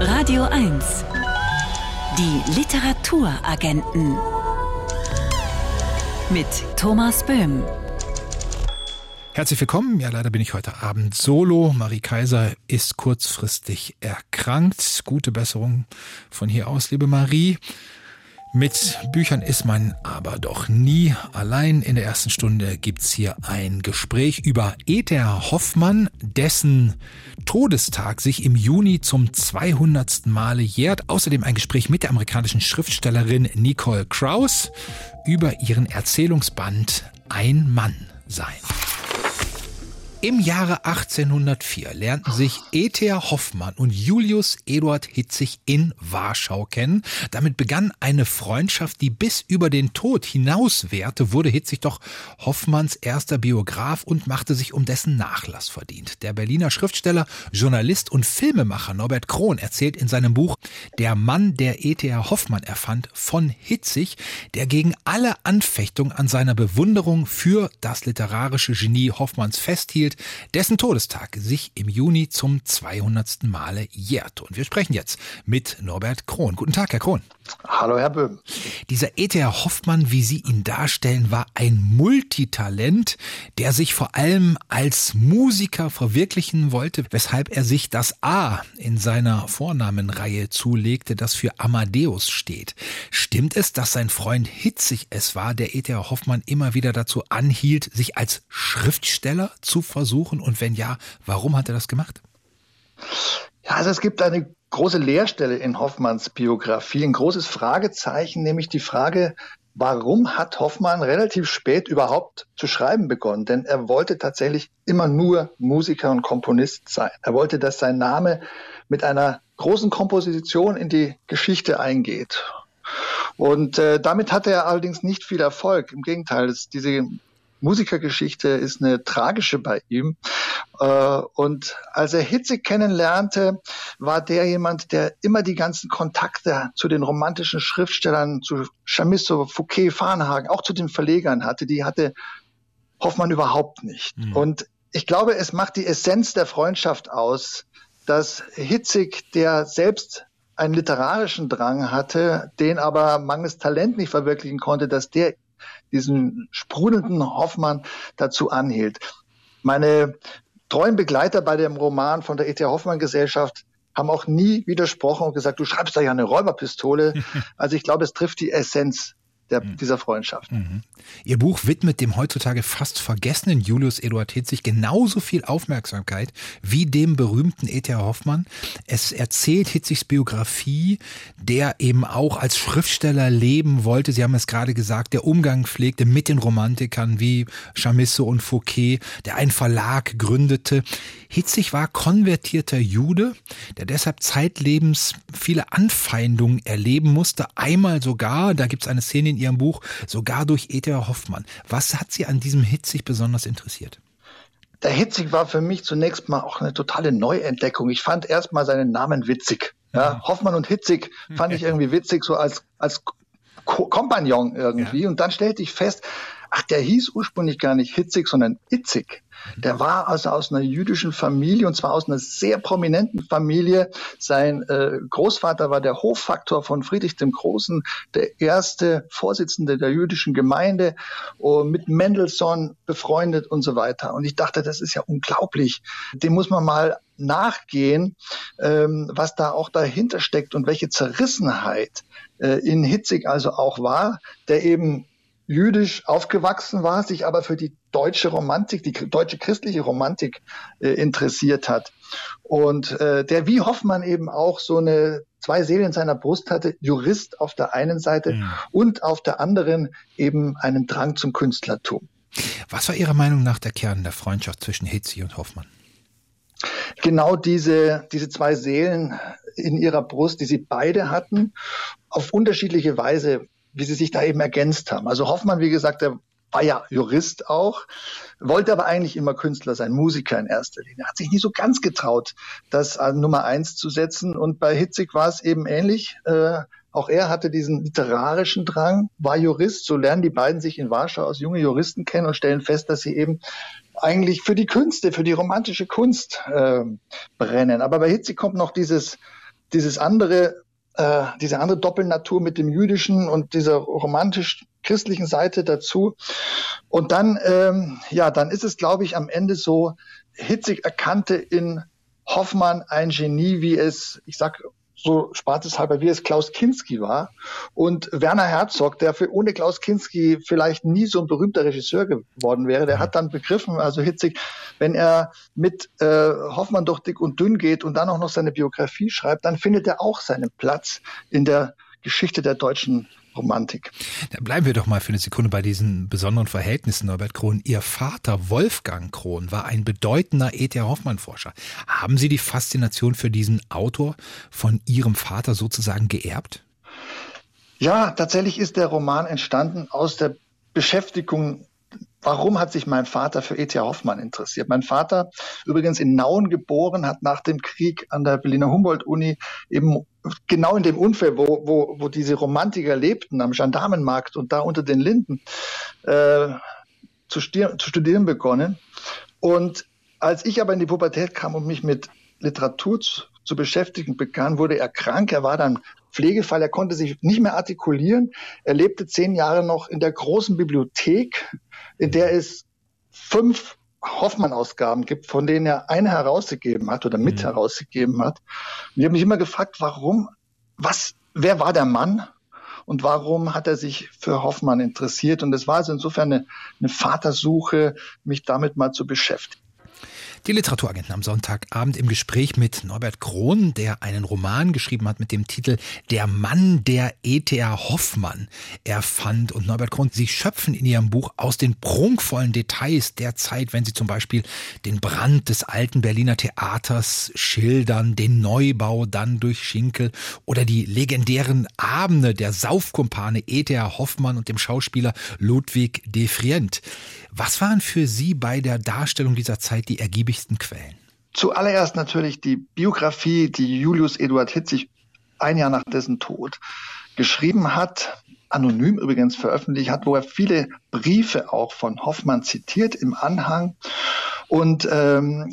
Radio 1. Die Literaturagenten. Mit Thomas Böhm. Herzlich willkommen. Ja, leider bin ich heute Abend solo. Marie Kaiser ist kurzfristig erkrankt. Gute Besserung von hier aus, liebe Marie. Mit Büchern ist man aber doch nie allein. In der ersten Stunde gibt's hier ein Gespräch über Ether Hoffmann, dessen Todestag sich im Juni zum 200. Male jährt. Außerdem ein Gespräch mit der amerikanischen Schriftstellerin Nicole Krauss über ihren Erzählungsband Ein Mann sein. Im Jahre 1804 lernten sich E.T.A. Hoffmann und Julius Eduard Hitzig in Warschau kennen. Damit begann eine Freundschaft, die bis über den Tod hinaus währte, wurde Hitzig doch Hoffmanns erster Biograf und machte sich um dessen Nachlass verdient. Der Berliner Schriftsteller, Journalist und Filmemacher Norbert Krohn erzählt in seinem Buch Der Mann, der E.T.A. Hoffmann erfand, von Hitzig, der gegen alle Anfechtung an seiner Bewunderung für das literarische Genie Hoffmanns festhielt gespielt, dessen Todestag sich im Juni zum 200. Male jährt. Und wir sprechen jetzt mit Norbert Krohn. Guten Tag, Herr Krohn. Hallo, Herr Böhm. Dieser E.T.A. Hoffmann, wie Sie ihn darstellen, war ein Multitalent, der sich vor allem als Musiker verwirklichen wollte, weshalb er sich das A in seiner Vornamenreihe zulegte, das für Amadeus steht. Stimmt es, dass sein Freund Hitzig es war, der E.T.A. Hoffmann immer wieder dazu anhielt, sich als Schriftsteller zu versuchen? Und wenn ja, warum hat er das gemacht? Ja, also es gibt eine große Leerstelle in Hoffmanns Biografie, ein großes Fragezeichen, nämlich die Frage, warum hat Hoffmann relativ spät überhaupt zu schreiben begonnen? Denn er wollte tatsächlich immer nur Musiker und Komponist sein. Er wollte, dass sein Name mit einer großen Komposition in die Geschichte eingeht. Und äh, damit hatte er allerdings nicht viel Erfolg. Im Gegenteil, diese Musikergeschichte ist eine tragische bei ihm. Äh, und als er Hitzig kennenlernte, war der jemand, der immer die ganzen Kontakte zu den romantischen Schriftstellern, zu Chamisso, Fouquet, Farnhagen, auch zu den Verlegern hatte. Die hatte Hoffmann überhaupt nicht. Mhm. Und ich glaube, es macht die Essenz der Freundschaft aus, dass Hitzig, der selbst einen literarischen Drang hatte, den aber mangels Talent nicht verwirklichen konnte, dass der diesen sprudelnden Hoffmann dazu anhielt. Meine treuen Begleiter bei dem Roman von der E.T. Hoffmann Gesellschaft haben auch nie widersprochen und gesagt, du schreibst da ja eine Räuberpistole. Also ich glaube, es trifft die Essenz der, mhm. dieser Freundschaft. Mhm. Ihr Buch widmet dem heutzutage fast vergessenen Julius Eduard Hitzig genauso viel Aufmerksamkeit wie dem berühmten E.T.A. Hoffmann. Es erzählt Hitzigs Biografie, der eben auch als Schriftsteller leben wollte. Sie haben es gerade gesagt, der Umgang pflegte mit den Romantikern wie Chamisso und Fouquet, der einen Verlag gründete. Hitzig war konvertierter Jude, der deshalb zeitlebens viele Anfeindungen erleben musste. Einmal sogar, da gibt es eine Szene in Ihrem Buch, sogar durch E.T.A. Hoffmann. Was hat Sie an diesem Hitzig besonders interessiert? Der Hitzig war für mich zunächst mal auch eine totale Neuentdeckung. Ich fand erst mal seinen Namen witzig. Ja. Hoffmann und Hitzig fand ich irgendwie witzig, so als, als Kompagnon irgendwie. Ja. Und dann stellte ich fest, ach, der hieß ursprünglich gar nicht Hitzig, sondern Itzig. Der war also aus einer jüdischen Familie und zwar aus einer sehr prominenten Familie. Sein äh, Großvater war der Hoffaktor von Friedrich dem Großen, der erste Vorsitzende der jüdischen Gemeinde, uh, mit Mendelssohn befreundet und so weiter. Und ich dachte, das ist ja unglaublich. Dem muss man mal nachgehen, ähm, was da auch dahinter steckt und welche Zerrissenheit äh, in Hitzig also auch war, der eben jüdisch aufgewachsen war, sich aber für die deutsche Romantik, die deutsche christliche Romantik äh, interessiert hat. Und äh, der wie Hoffmann eben auch so eine zwei Seelen in seiner Brust hatte, Jurist auf der einen Seite ja. und auf der anderen eben einen Drang zum Künstlertum. Was war Ihrer Meinung nach der Kern der Freundschaft zwischen Hitzi und Hoffmann? Genau diese, diese zwei Seelen in ihrer Brust, die sie beide hatten, auf unterschiedliche Weise wie sie sich da eben ergänzt haben. Also Hoffmann, wie gesagt, der war ja Jurist auch, wollte aber eigentlich immer Künstler sein, Musiker in erster Linie. Hat sich nie so ganz getraut, das an Nummer eins zu setzen. Und bei Hitzig war es eben ähnlich. Äh, auch er hatte diesen literarischen Drang, war Jurist. So lernen die beiden sich in Warschau als junge Juristen kennen und stellen fest, dass sie eben eigentlich für die Künste, für die romantische Kunst äh, brennen. Aber bei Hitzig kommt noch dieses dieses andere, äh, diese andere Doppelnatur mit dem jüdischen und dieser romantisch-christlichen Seite dazu. Und dann, ähm, ja, dann ist es, glaube ich, am Ende so, Hitzig erkannte in Hoffmann ein Genie, wie es, ich sag so spaßeshalber, wie es Klaus Kinski war. Und Werner Herzog, der für, ohne Klaus Kinski vielleicht nie so ein berühmter Regisseur geworden wäre, der hat dann begriffen, also Hitzig, wenn er mit äh, Hoffmann durch dick und dünn geht und dann auch noch seine Biografie schreibt, dann findet er auch seinen Platz in der Geschichte der deutschen Romantik. Dann bleiben wir doch mal für eine Sekunde bei diesen besonderen Verhältnissen, Norbert Krohn. Ihr Vater Wolfgang Krohn war ein bedeutender E.T. Hoffmann-Forscher. Haben Sie die Faszination für diesen Autor von Ihrem Vater sozusagen geerbt? Ja, tatsächlich ist der Roman entstanden aus der Beschäftigung Warum hat sich mein Vater für E.T. Hoffmann interessiert? Mein Vater, übrigens in Nauen geboren, hat nach dem Krieg an der Berliner Humboldt-Uni eben genau in dem Unfall, wo, wo, wo diese Romantiker lebten, am Gendarmenmarkt und da unter den Linden, äh, zu, zu studieren begonnen. Und als ich aber in die Pubertät kam und mich mit Literatur zu, zu beschäftigen begann, wurde er krank. Er war dann Pflegefall. Er konnte sich nicht mehr artikulieren. Er lebte zehn Jahre noch in der großen Bibliothek, in der es fünf Hoffmann-Ausgaben gibt, von denen er eine herausgegeben hat oder mit mhm. herausgegeben hat. Und ich habe mich immer gefragt, warum, was, wer war der Mann und warum hat er sich für Hoffmann interessiert? Und es war also insofern eine, eine Vatersuche, mich damit mal zu beschäftigen. Die Literaturagenten am Sonntagabend im Gespräch mit Norbert Krohn, der einen Roman geschrieben hat mit dem Titel Der Mann, der E.T.A. Hoffmann erfand. Und Norbert Krohn, Sie schöpfen in Ihrem Buch aus den prunkvollen Details der Zeit, wenn Sie zum Beispiel den Brand des alten Berliner Theaters schildern, den Neubau dann durch Schinkel oder die legendären Abende der Saufkumpane E.T.A. Hoffmann und dem Schauspieler Ludwig de Frient. Was waren für Sie bei der Darstellung dieser Zeit die ergiebigsten Quellen? Zuallererst natürlich die Biografie, die Julius Eduard Hitzig ein Jahr nach dessen Tod geschrieben hat, anonym übrigens veröffentlicht hat, wo er viele Briefe auch von Hoffmann zitiert im Anhang. Und ähm,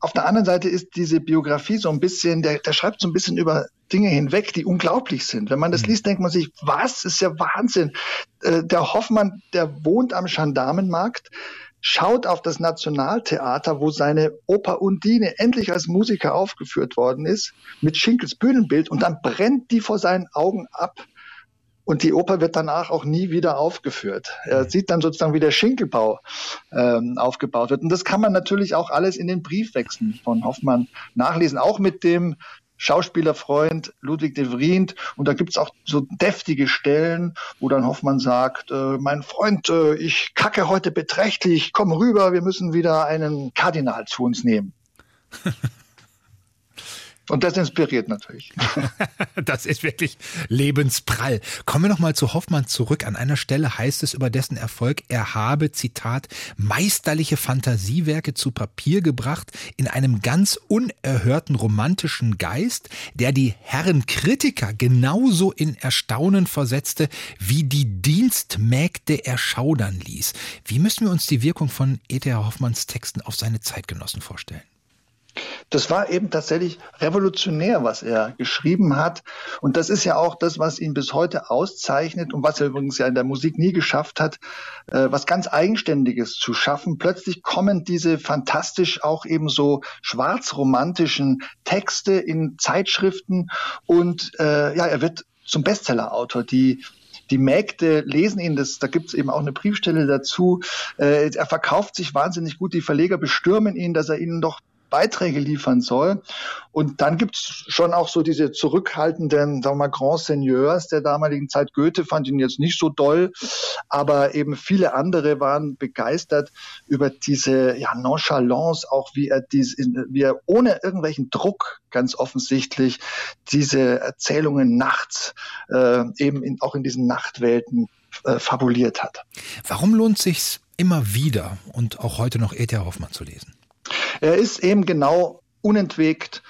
auf der anderen Seite ist diese Biografie so ein bisschen, der, der schreibt so ein bisschen über Dinge hinweg, die unglaublich sind. Wenn man das mhm. liest, denkt man sich, was, ist ja Wahnsinn. Äh, der Hoffmann, der wohnt am Gendarmenmarkt, schaut auf das Nationaltheater, wo seine Oper Undine endlich als Musiker aufgeführt worden ist, mit Schinkels Bühnenbild und dann brennt die vor seinen Augen ab. Und die Oper wird danach auch nie wieder aufgeführt. Er mhm. sieht dann sozusagen, wie der Schinkelbau ähm, aufgebaut wird. Und das kann man natürlich auch alles in den Briefwechseln von Hoffmann nachlesen, auch mit dem Schauspielerfreund Ludwig de Vriend. Und da gibt's auch so deftige Stellen, wo dann Hoffmann sagt, äh, mein Freund, äh, ich kacke heute beträchtlich, komm rüber, wir müssen wieder einen Kardinal zu uns nehmen. Und das inspiriert natürlich. das ist wirklich lebensprall. Kommen wir nochmal zu Hoffmann zurück. An einer Stelle heißt es über dessen Erfolg, er habe, Zitat, meisterliche Fantasiewerke zu Papier gebracht in einem ganz unerhörten romantischen Geist, der die Herren Kritiker genauso in Erstaunen versetzte, wie die Dienstmägde erschaudern ließ. Wie müssen wir uns die Wirkung von E.T.A. Hoffmanns Texten auf seine Zeitgenossen vorstellen? Das war eben tatsächlich revolutionär, was er geschrieben hat. Und das ist ja auch das, was ihn bis heute auszeichnet und was er übrigens ja in der Musik nie geschafft hat, äh, was ganz Eigenständiges zu schaffen. Plötzlich kommen diese fantastisch auch eben so schwarzromantischen Texte in Zeitschriften und äh, ja, er wird zum Bestsellerautor. Die die Mägde lesen ihn, das, da gibt es eben auch eine Briefstelle dazu. Äh, er verkauft sich wahnsinnig gut, die Verleger bestürmen ihn, dass er ihnen doch Beiträge liefern soll. Und dann gibt es schon auch so diese zurückhaltenden, sagen wir mal, Grand Seigneurs der damaligen Zeit. Goethe fand ihn jetzt nicht so doll, aber eben viele andere waren begeistert über diese ja, Nonchalance, auch wie er, dies, wie er ohne irgendwelchen Druck ganz offensichtlich diese Erzählungen nachts äh, eben in, auch in diesen Nachtwelten äh, fabuliert hat. Warum lohnt sich's immer wieder und auch heute noch E.T. Hoffmann zu lesen? Er ist eben genau unentwegt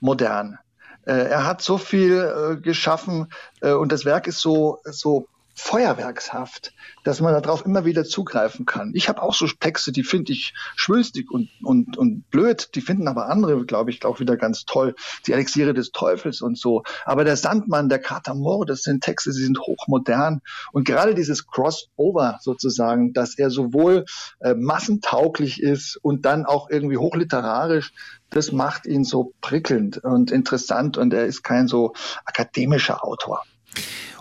modern. Äh, er hat so viel äh, geschaffen äh, und das Werk ist so, so feuerwerkshaft, dass man darauf immer wieder zugreifen kann. Ich habe auch so Texte, die finde ich schwülstig und, und, und blöd, die finden aber andere, glaube ich, auch wieder ganz toll. Die Elixiere des Teufels und so. Aber der Sandmann, der Katamor, das sind Texte, die sind hochmodern. Und gerade dieses Crossover sozusagen, dass er sowohl äh, massentauglich ist und dann auch irgendwie hochliterarisch, das macht ihn so prickelnd und interessant und er ist kein so akademischer Autor.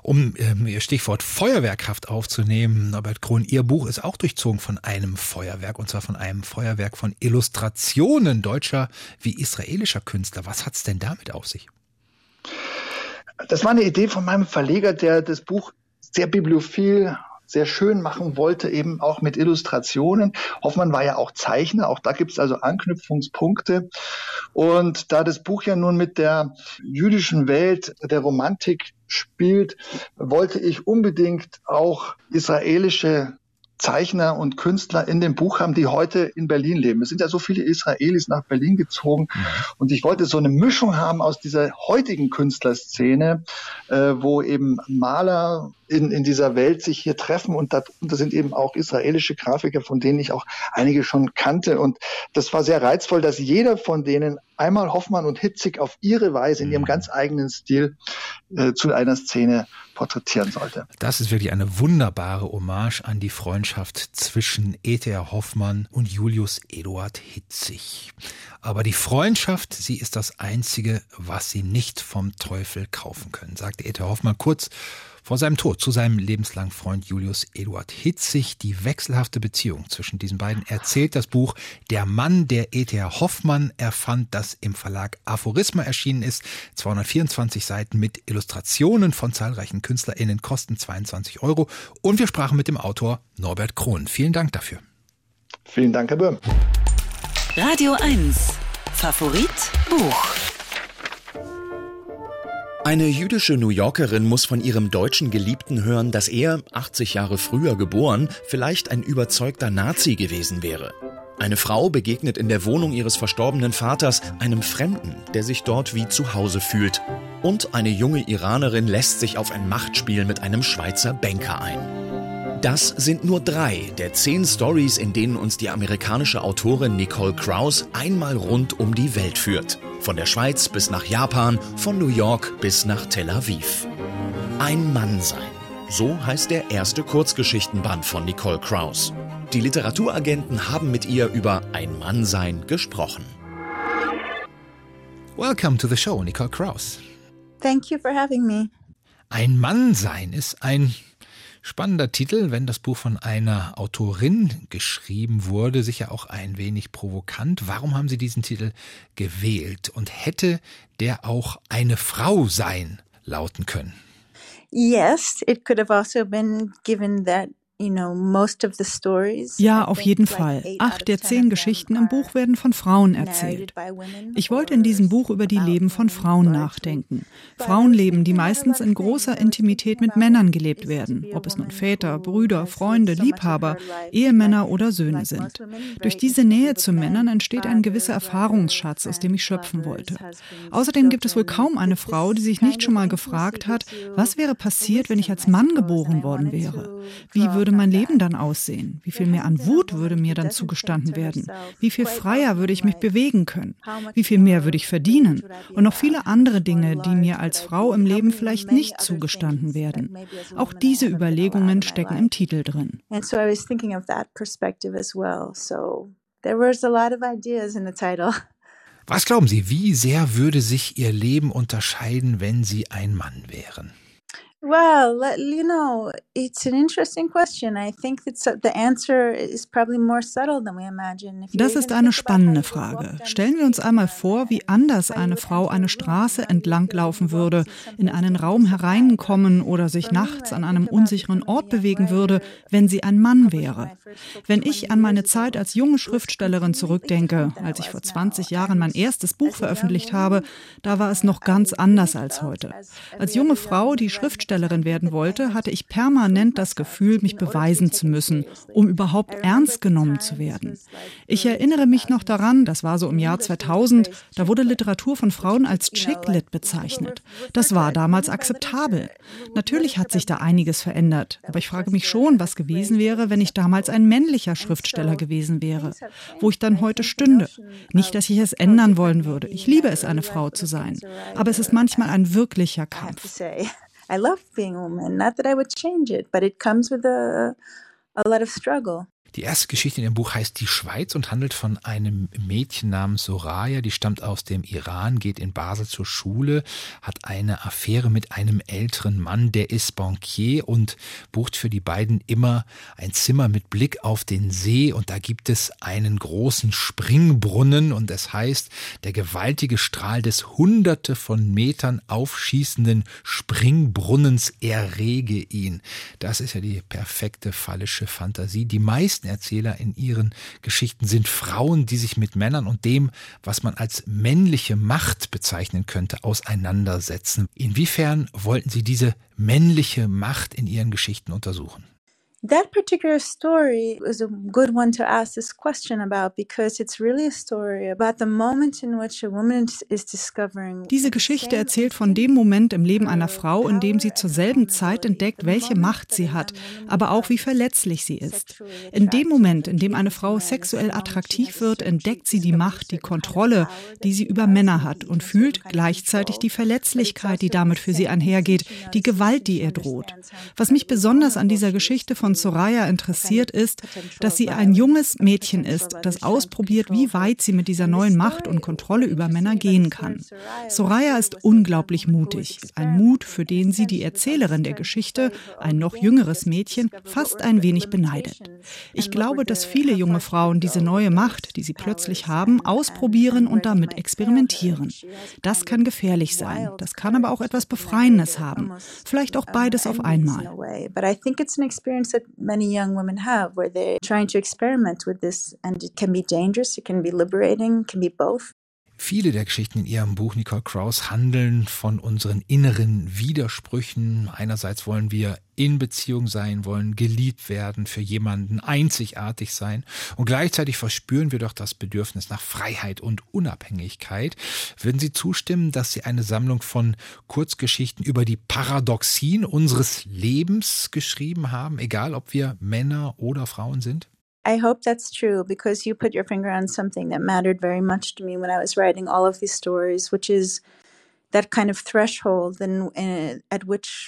Um ähm, Ihr Stichwort Feuerwerkhaft aufzunehmen, Norbert Krohn, Ihr Buch ist auch durchzogen von einem Feuerwerk, und zwar von einem Feuerwerk von Illustrationen deutscher wie israelischer Künstler. Was hat es denn damit auf sich? Das war eine Idee von meinem Verleger, der das Buch sehr bibliophil sehr schön machen wollte, eben auch mit Illustrationen. Hoffmann war ja auch Zeichner, auch da gibt es also Anknüpfungspunkte. Und da das Buch ja nun mit der jüdischen Welt der Romantik spielt, wollte ich unbedingt auch israelische Zeichner und Künstler in dem Buch haben, die heute in Berlin leben. Es sind ja so viele Israelis nach Berlin gezogen mhm. und ich wollte so eine Mischung haben aus dieser heutigen Künstlerszene, äh, wo eben Maler in, in dieser Welt sich hier treffen und darunter sind eben auch israelische Grafiker, von denen ich auch einige schon kannte und das war sehr reizvoll, dass jeder von denen einmal Hoffmann und Hitzig auf ihre Weise in ihrem mhm. ganz eigenen Stil äh, zu einer Szene porträtieren sollte. Das ist wirklich eine wunderbare Hommage an die Freundschaft zwischen E.T.R. Hoffmann und Julius Eduard Hitzig. Aber die Freundschaft, sie ist das Einzige, was Sie nicht vom Teufel kaufen können, sagte E.T.R. Hoffmann kurz vor seinem Tod zu seinem lebenslangen Freund Julius Eduard Hitzig die wechselhafte Beziehung zwischen diesen beiden erzählt das Buch Der Mann, der E.T.R. Hoffmann erfand, das im Verlag Aphorisma erschienen ist. 224 Seiten mit Illustrationen von zahlreichen KünstlerInnen kosten 22 Euro. Und wir sprachen mit dem Autor Norbert Krohn. Vielen Dank dafür. Vielen Dank, Herr Böhm. Radio 1. Favorit Buch. Eine jüdische New Yorkerin muss von ihrem deutschen Geliebten hören, dass er, 80 Jahre früher geboren, vielleicht ein überzeugter Nazi gewesen wäre. Eine Frau begegnet in der Wohnung ihres verstorbenen Vaters einem Fremden, der sich dort wie zu Hause fühlt. Und eine junge Iranerin lässt sich auf ein Machtspiel mit einem Schweizer Banker ein. Das sind nur drei der zehn Stories, in denen uns die amerikanische Autorin Nicole Krauss einmal rund um die Welt führt. Von der Schweiz bis nach Japan, von New York bis nach Tel Aviv. Ein Mann sein. So heißt der erste Kurzgeschichtenband von Nicole Krauss. Die Literaturagenten haben mit ihr über ein Mann sein gesprochen. Welcome to the show, Nicole Krauss. Thank you for having me. Ein Mann sein ist ein Spannender Titel, wenn das Buch von einer Autorin geschrieben wurde, sicher auch ein wenig provokant. Warum haben Sie diesen Titel gewählt? Und hätte der auch eine Frau sein lauten können? Yes, it could have also been given that ja, auf jeden Fall. Acht der zehn Geschichten im Buch werden von Frauen erzählt. Ich wollte in diesem Buch über die Leben von Frauen nachdenken. Frauenleben, die meistens in großer Intimität mit Männern gelebt werden, ob es nun Väter, Brüder, Freunde, Liebhaber, Ehemänner oder Söhne sind. Durch diese Nähe zu Männern entsteht ein gewisser Erfahrungsschatz, aus dem ich schöpfen wollte. Außerdem gibt es wohl kaum eine Frau, die sich nicht schon mal gefragt hat, was wäre passiert, wenn ich als Mann geboren worden wäre? Wie würde würde mein Leben dann aussehen? Wie viel mehr an Wut würde mir dann zugestanden werden? Wie viel freier würde ich mich bewegen können? Wie viel mehr würde ich verdienen? Und noch viele andere Dinge, die mir als Frau im Leben vielleicht nicht zugestanden werden. Auch diese Überlegungen stecken im Titel drin. Was glauben Sie, wie sehr würde sich Ihr Leben unterscheiden, wenn Sie ein Mann wären? Well, you know, it's an interesting question. I think that the answer is probably more subtle than we imagine. Das ist eine spannende Frage. Stellen wir uns einmal vor, wie anders eine Frau eine Straße entlang laufen würde, in einen Raum hereinkommen oder sich nachts an einem unsicheren Ort bewegen würde, wenn sie ein Mann wäre. Wenn ich an meine Zeit als junge Schriftstellerin zurückdenke, als ich vor 20 Jahren mein erstes Buch veröffentlicht habe, da war es noch ganz anders als heute. Als junge Frau, die Schriftstellerin Schriftstellerin werden wollte, hatte ich permanent das Gefühl, mich beweisen zu müssen, um überhaupt ernst genommen zu werden. Ich erinnere mich noch daran, das war so im Jahr 2000, da wurde Literatur von Frauen als Chick-Lit bezeichnet. Das war damals akzeptabel. Natürlich hat sich da einiges verändert, aber ich frage mich schon, was gewesen wäre, wenn ich damals ein männlicher Schriftsteller gewesen wäre, wo ich dann heute stünde. Nicht, dass ich es ändern wollen würde. Ich liebe es, eine Frau zu sein. Aber es ist manchmal ein wirklicher Kampf. I love being a woman. Not that I would change it, but it comes with a, a lot of struggle. Die erste Geschichte in dem Buch heißt Die Schweiz und handelt von einem Mädchen namens Soraya, die stammt aus dem Iran, geht in Basel zur Schule, hat eine Affäre mit einem älteren Mann, der ist Bankier und bucht für die beiden immer ein Zimmer mit Blick auf den See und da gibt es einen großen Springbrunnen und es heißt, der gewaltige Strahl des hunderte von Metern aufschießenden Springbrunnens errege ihn. Das ist ja die perfekte fallische Fantasie. Die meisten Erzähler in ihren Geschichten sind Frauen, die sich mit Männern und dem, was man als männliche Macht bezeichnen könnte, auseinandersetzen. Inwiefern wollten Sie diese männliche Macht in Ihren Geschichten untersuchen? That particular story is a good one to ask this question about because it's really a story about the moment in which a woman is discovering. Diese Geschichte erzählt von dem Moment im Leben einer Frau, in dem sie zur selben Zeit entdeckt, welche Macht sie hat, aber auch wie verletzlich sie ist. In dem Moment, in dem eine Frau sexuell attraktiv wird, entdeckt sie die Macht, die Kontrolle, die sie über Männer hat und fühlt gleichzeitig die Verletzlichkeit, die damit für sie einhergeht, die Gewalt, die ihr droht. Was mich besonders an dieser Geschichte von von Soraya interessiert, ist, dass sie ein junges Mädchen ist, das ausprobiert, wie weit sie mit dieser neuen Macht und Kontrolle über Männer gehen kann. Soraya. Ist unglaublich mutig, ein Mut, für den sie die Erzählerin der Geschichte, ein noch jüngeres Mädchen, fast ein wenig beneidet. Ich glaube, dass viele junge Frauen diese neue Macht, die sie plötzlich haben, ausprobieren und damit experimentieren. Das kann gefährlich sein, das kann aber auch etwas Befreiendes haben, vielleicht auch beides auf einmal many young women have where they're trying to experiment with this and it can be dangerous, it can be liberating, it can be both. Viele der Geschichten in ihrem Buch Nicole Krauss handeln von unseren inneren Widersprüchen. Einerseits wollen wir in Beziehung sein, wollen geliebt werden, für jemanden einzigartig sein und gleichzeitig verspüren wir doch das Bedürfnis nach Freiheit und Unabhängigkeit. Würden Sie zustimmen, dass Sie eine Sammlung von Kurzgeschichten über die Paradoxien unseres Lebens geschrieben haben, egal ob wir Männer oder Frauen sind? I hope that's true because you put your finger on something that mattered very much to me when I was writing all of these stories, which is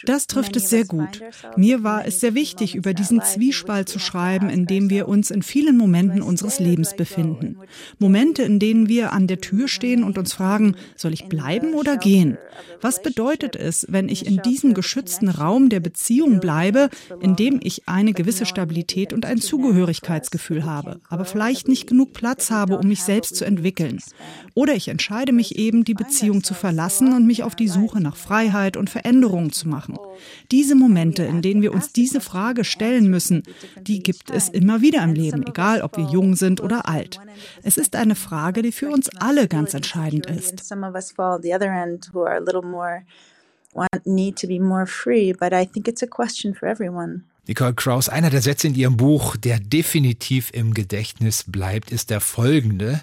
Das trifft es sehr gut. Mir war es sehr wichtig, über diesen Zwiespalt zu schreiben, in dem wir uns in vielen Momenten unseres Lebens befinden. Momente, in denen wir an der Tür stehen und uns fragen, soll ich bleiben oder gehen? Was bedeutet es, wenn ich in diesem geschützten Raum der Beziehung bleibe, in dem ich eine gewisse Stabilität und ein Zugehörigkeitsgefühl habe, aber vielleicht nicht genug Platz habe, um mich selbst zu entwickeln? Oder ich entscheide mich eben, die Beziehung zu verlassen und mich auf die Suche nach Freiheit und Veränderung zu machen. Diese Momente, in denen wir uns diese Frage stellen müssen, die gibt es immer wieder im Leben, egal ob wir jung sind oder alt. Es ist eine Frage, die für uns alle ganz entscheidend ist. need to be more free, but I think it's a question for everyone. Nicole Krauss, einer der Sätze in ihrem Buch, der definitiv im Gedächtnis bleibt, ist der folgende.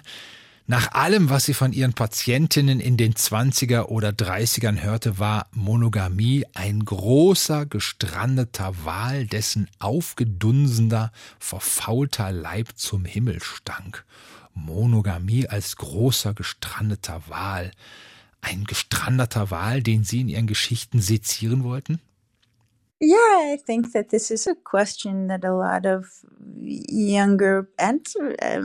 Nach allem, was sie von ihren Patientinnen in den 20er oder 30ern hörte, war Monogamie ein großer, gestrandeter Wal, dessen aufgedunsender, verfaulter Leib zum Himmel stank. Monogamie als großer, gestrandeter Wal. Ein gestrandeter Wal, den Sie in Ihren Geschichten sezieren wollten? Yeah, I think that this is a question that a lot of younger and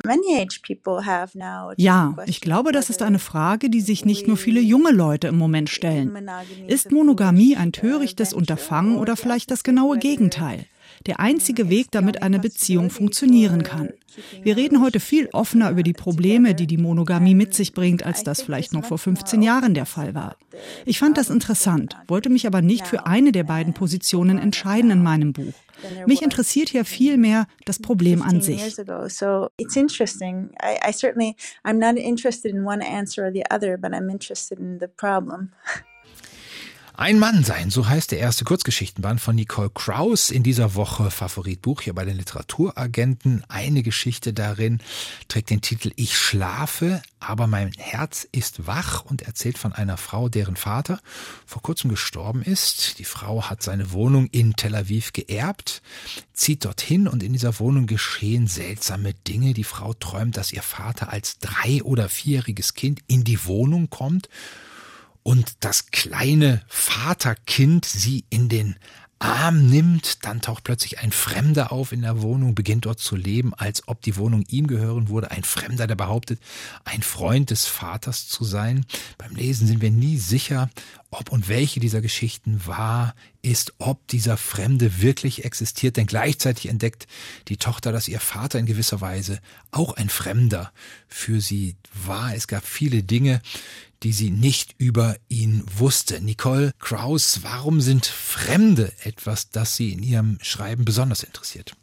many age people have now. Ja, ich glaube, das ist eine Frage, die sich nicht nur viele junge Leute im Moment stellen. Ist Monogamie ein törichtes Unterfangen oder vielleicht das genaue Gegenteil? Der einzige Weg, damit eine Beziehung funktionieren kann. Wir reden heute viel offener über die Probleme, die die Monogamie mit sich bringt, als das vielleicht noch vor 15 Jahren der Fall war. Ich fand das interessant, wollte mich aber nicht für eine der beiden Positionen entscheiden in meinem Buch. Mich interessiert hier vielmehr das Problem an sich. Ein Mann sein, so heißt der erste Kurzgeschichtenband von Nicole Kraus. In dieser Woche Favoritbuch hier bei den Literaturagenten. Eine Geschichte darin trägt den Titel Ich schlafe, aber mein Herz ist wach und erzählt von einer Frau, deren Vater vor kurzem gestorben ist. Die Frau hat seine Wohnung in Tel Aviv geerbt, zieht dorthin und in dieser Wohnung geschehen seltsame Dinge. Die Frau träumt, dass ihr Vater als drei- oder vierjähriges Kind in die Wohnung kommt und das kleine Vaterkind sie in den Arm nimmt, dann taucht plötzlich ein Fremder auf in der Wohnung, beginnt dort zu leben, als ob die Wohnung ihm gehören würde. Ein Fremder, der behauptet, ein Freund des Vaters zu sein. Beim Lesen sind wir nie sicher, ob und welche dieser Geschichten wahr ist, ob dieser Fremde wirklich existiert, denn gleichzeitig entdeckt die Tochter, dass ihr Vater in gewisser Weise auch ein Fremder für sie war. Es gab viele Dinge, die sie nicht über ihn wusste. Nicole Kraus, warum sind Fremde etwas, das sie in ihrem Schreiben besonders interessiert?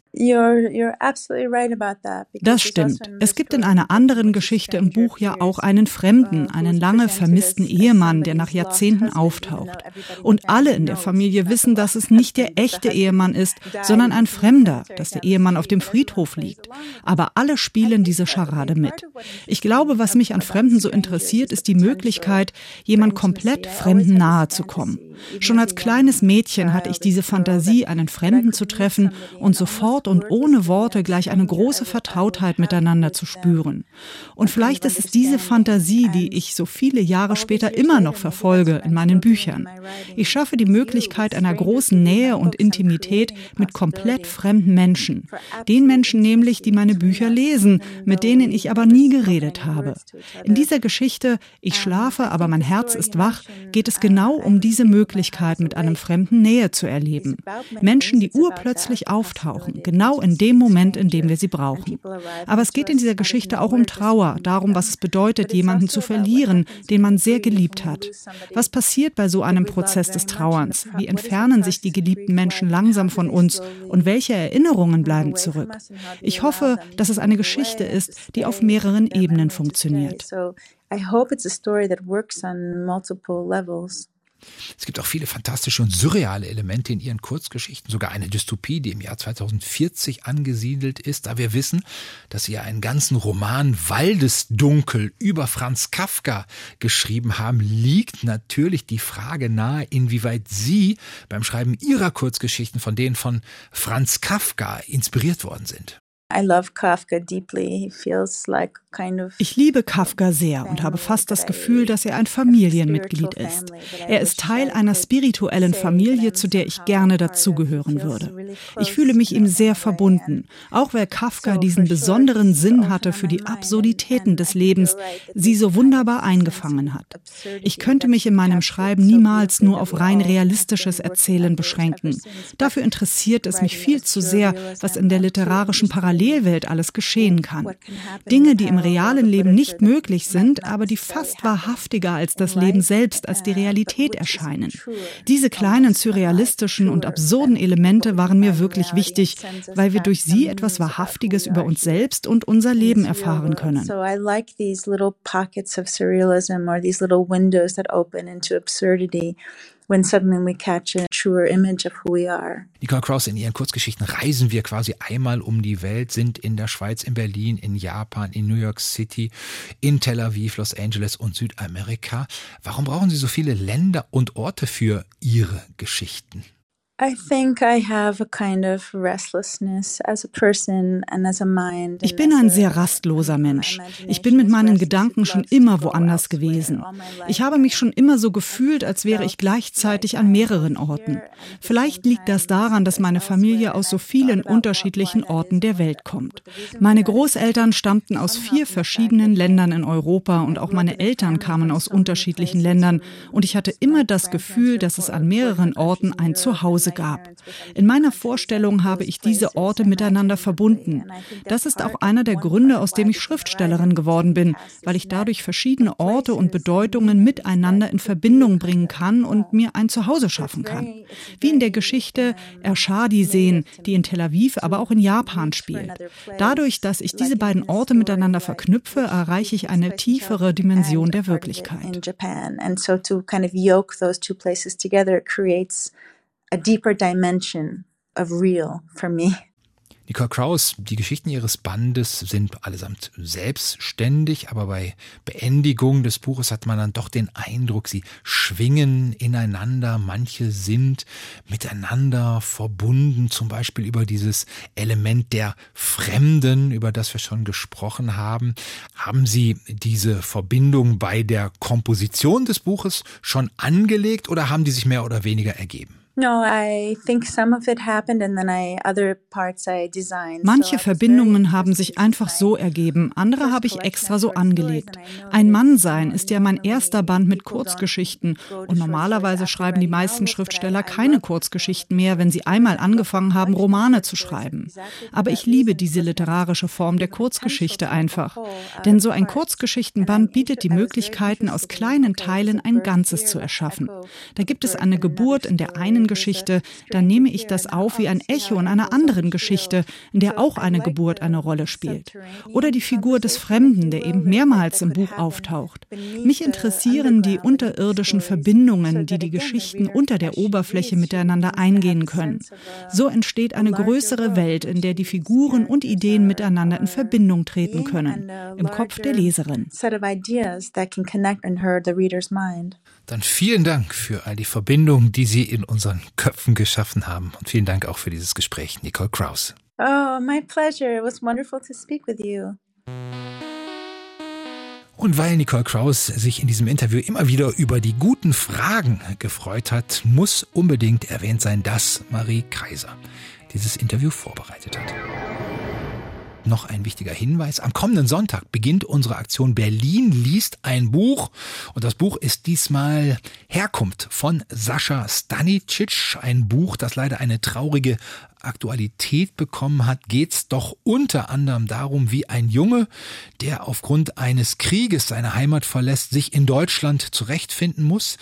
Das stimmt. Es gibt in einer anderen Geschichte im Buch ja auch einen Fremden, uh, einen lange vermissten Ehemann, der nach Jahrzehnten auftaucht. Und alle in der Familie wissen, dass es nicht der echte Ehemann ist, sondern ein Fremder, dass der Ehemann auf dem Friedhof liegt. Aber alle spielen diese Scharade mit. Ich glaube, was mich an Fremden so interessiert, ist die Möglichkeit, jemand komplett Fremden nahe zu kommen. Schon als kleines Mädchen hatte ich diese Fantasie, einen Fremden zu treffen und sofort sofort und ohne Worte gleich eine große Vertrautheit miteinander zu spüren. Und vielleicht ist es diese Fantasie, die ich so viele Jahre später immer noch verfolge in meinen Büchern. Ich schaffe die Möglichkeit einer großen Nähe und Intimität mit komplett fremden Menschen. Den Menschen nämlich, die meine Bücher lesen, mit denen ich aber nie geredet habe. In dieser Geschichte Ich schlafe, aber mein Herz ist wach, geht es genau um diese Möglichkeit, mit einem Fremden Nähe zu erleben. Menschen, die urplötzlich auftauchen, genau in dem Moment, in dem wir sie brauchen. Aber es geht in dieser Geschichte auch um Trauer, darum, was es bedeutet, jemanden zu verlieren, den man sehr geliebt hat. Was passiert bei so einem Prozess des Trauerns? Wie entfernen sich die geliebten Menschen langsam von uns und welche Erinnerungen bleiben zurück? Ich hoffe, dass es eine Geschichte ist, die auf mehreren Ebenen funktioniert. I hope it's a story that works on multiple levels. Es gibt auch viele fantastische und surreale Elemente in ihren Kurzgeschichten, sogar eine Dystopie, die im Jahr 2040 angesiedelt ist. Da wir wissen, dass sie einen ganzen Roman Waldesdunkel über Franz Kafka geschrieben haben, liegt natürlich die Frage nahe, inwieweit Sie beim Schreiben Ihrer Kurzgeschichten von denen von Franz Kafka inspiriert worden sind. Ich liebe Kafka sehr und habe fast das Gefühl, dass er ein Familienmitglied ist. Er ist Teil einer spirituellen Familie, zu der ich gerne dazugehören würde. Ich fühle mich ihm sehr verbunden, auch weil Kafka diesen besonderen Sinn hatte für die Absurditäten des Lebens, sie so wunderbar eingefangen hat. Ich könnte mich in meinem Schreiben niemals nur auf rein realistisches Erzählen beschränken. Dafür interessiert es mich viel zu sehr, was in der literarischen Parallele Parallelwelt alles geschehen kann. Dinge, die im realen Leben nicht möglich sind, aber die fast wahrhaftiger als das Leben selbst, als die Realität erscheinen. Diese kleinen surrealistischen und absurden Elemente waren mir wirklich wichtig, weil wir durch sie etwas Wahrhaftiges über uns selbst und unser Leben erfahren können. When suddenly we catch a truer image of who we are. Nicole Cross, in ihren Kurzgeschichten reisen wir quasi einmal um die Welt, sind in der Schweiz, in Berlin, in Japan, in New York City, in Tel Aviv, Los Angeles und Südamerika. Warum brauchen Sie so viele Länder und Orte für Ihre Geschichten? Ich bin ein sehr rastloser Mensch. Ich bin mit meinen Gedanken schon immer woanders gewesen. Ich habe mich schon immer so gefühlt, als wäre ich gleichzeitig an mehreren Orten. Vielleicht liegt das daran, dass meine Familie aus so vielen unterschiedlichen Orten der Welt kommt. Meine Großeltern stammten aus vier verschiedenen Ländern in Europa und auch meine Eltern kamen aus unterschiedlichen Ländern und ich hatte immer das Gefühl, dass es an mehreren Orten ein Zuhause Hause gab. In meiner Vorstellung habe ich diese Orte miteinander verbunden. Das ist auch einer der Gründe, aus dem ich Schriftstellerin geworden bin, weil ich dadurch verschiedene Orte und Bedeutungen miteinander in Verbindung bringen kann und mir ein Zuhause schaffen kann. Wie in der Geschichte Ershadi sehen, die in Tel Aviv, aber auch in Japan spielt. Dadurch, dass ich diese beiden Orte miteinander verknüpfe, erreiche ich eine tiefere Dimension der Wirklichkeit. A deeper dimension of real for me. Nicole Kraus, die Geschichten ihres Bandes sind allesamt selbstständig, aber bei Beendigung des Buches hat man dann doch den Eindruck, sie schwingen ineinander. Manche sind miteinander verbunden, zum Beispiel über dieses Element der Fremden, über das wir schon gesprochen haben. Haben Sie diese Verbindung bei der Komposition des Buches schon angelegt oder haben die sich mehr oder weniger ergeben? Manche Verbindungen haben sich einfach so ergeben, andere habe ich extra so angelegt. Ein Mann sein ist ja mein erster Band mit Kurzgeschichten. und normalerweise schreiben die meisten Schriftsteller keine Kurzgeschichten mehr, wenn sie einmal angefangen haben, Romane zu schreiben. Aber ich liebe diese literarische Form der Kurzgeschichte einfach, denn so ein Kurzgeschichtenband bietet die Möglichkeiten, aus kleinen Teilen ein Ganzes zu erschaffen. Da gibt es eine Geburt in der einen Geschichte, dann nehme ich das auf wie ein Echo in einer anderen Geschichte, in der auch eine Geburt eine Rolle spielt. Oder die Figur des Fremden, der eben mehrmals im Buch auftaucht. Mich interessieren die unterirdischen Verbindungen, die die Geschichten unter der Oberfläche miteinander eingehen können. So entsteht eine größere Welt, in der die Figuren und Ideen miteinander in Verbindung treten können, im Kopf der Leserin. Dann vielen Dank für all die Verbindungen, die Sie in unseren Köpfen geschaffen haben. Und vielen Dank auch für dieses Gespräch, Nicole Kraus. Oh, my pleasure. It was wonderful to speak with you. Und weil Nicole Kraus sich in diesem Interview immer wieder über die guten Fragen gefreut hat, muss unbedingt erwähnt sein, dass Marie Kaiser dieses Interview vorbereitet hat. Noch ein wichtiger Hinweis. Am kommenden Sonntag beginnt unsere Aktion Berlin liest ein Buch. Und das Buch ist diesmal Herkunft von Sascha Stanicic. Ein Buch, das leider eine traurige Aktualität bekommen hat, geht's doch unter anderem darum, wie ein Junge, der aufgrund eines Krieges seine Heimat verlässt, sich in Deutschland zurechtfinden muss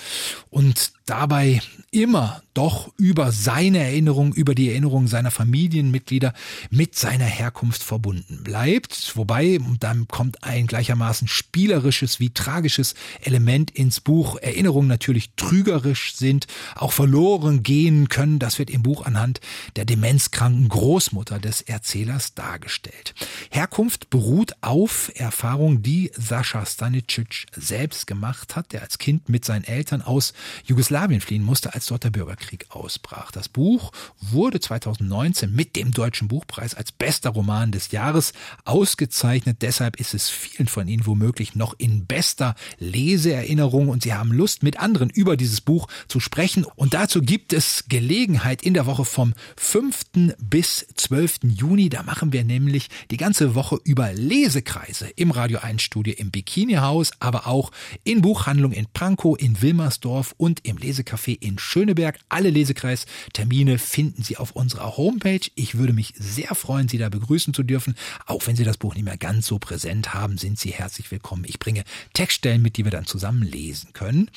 und dabei immer doch über seine Erinnerung, über die Erinnerung seiner Familienmitglieder mit seiner Herkunft verbunden bleibt. Wobei, dann kommt ein gleichermaßen spielerisches wie tragisches Element ins Buch. Erinnerungen natürlich trügerisch sind, auch verloren gehen können. Das wird im Buch anhand der demenzkranken Großmutter des Erzählers dargestellt. Herkunft beruht auf Erfahrungen, die Sascha Stanicic selbst gemacht hat, der als Kind mit seinen Eltern aus Jugoslawien fliehen musste, als dort der Bürgerkrieg ausbrach. Das Buch wurde 2019 mit dem Deutschen Buchpreis als bester Roman des Jahres ausgezeichnet. Deshalb ist es vielen von Ihnen womöglich noch in bester Leseerinnerung und Sie haben Lust, mit anderen über dieses Buch zu sprechen. Und dazu gibt es Gelegenheit in der Woche vom 5. bis 12. Juni. Da machen wir nämlich die ganze Woche über Lesekreise im Radio 1 Studio im Bikini Haus, aber auch in Buchhandlung in Pankow, in Wilmersdorf und im Lesecafé in Schöneberg. Alle Lesekreistermine finden Sie auf unserer Homepage. Ich würde mich sehr freuen, Sie da begrüßen zu dürfen. Auch wenn Sie das Buch nicht mehr ganz so präsent haben, sind Sie herzlich willkommen. Ich bringe Textstellen mit, die wir dann zusammen lesen können.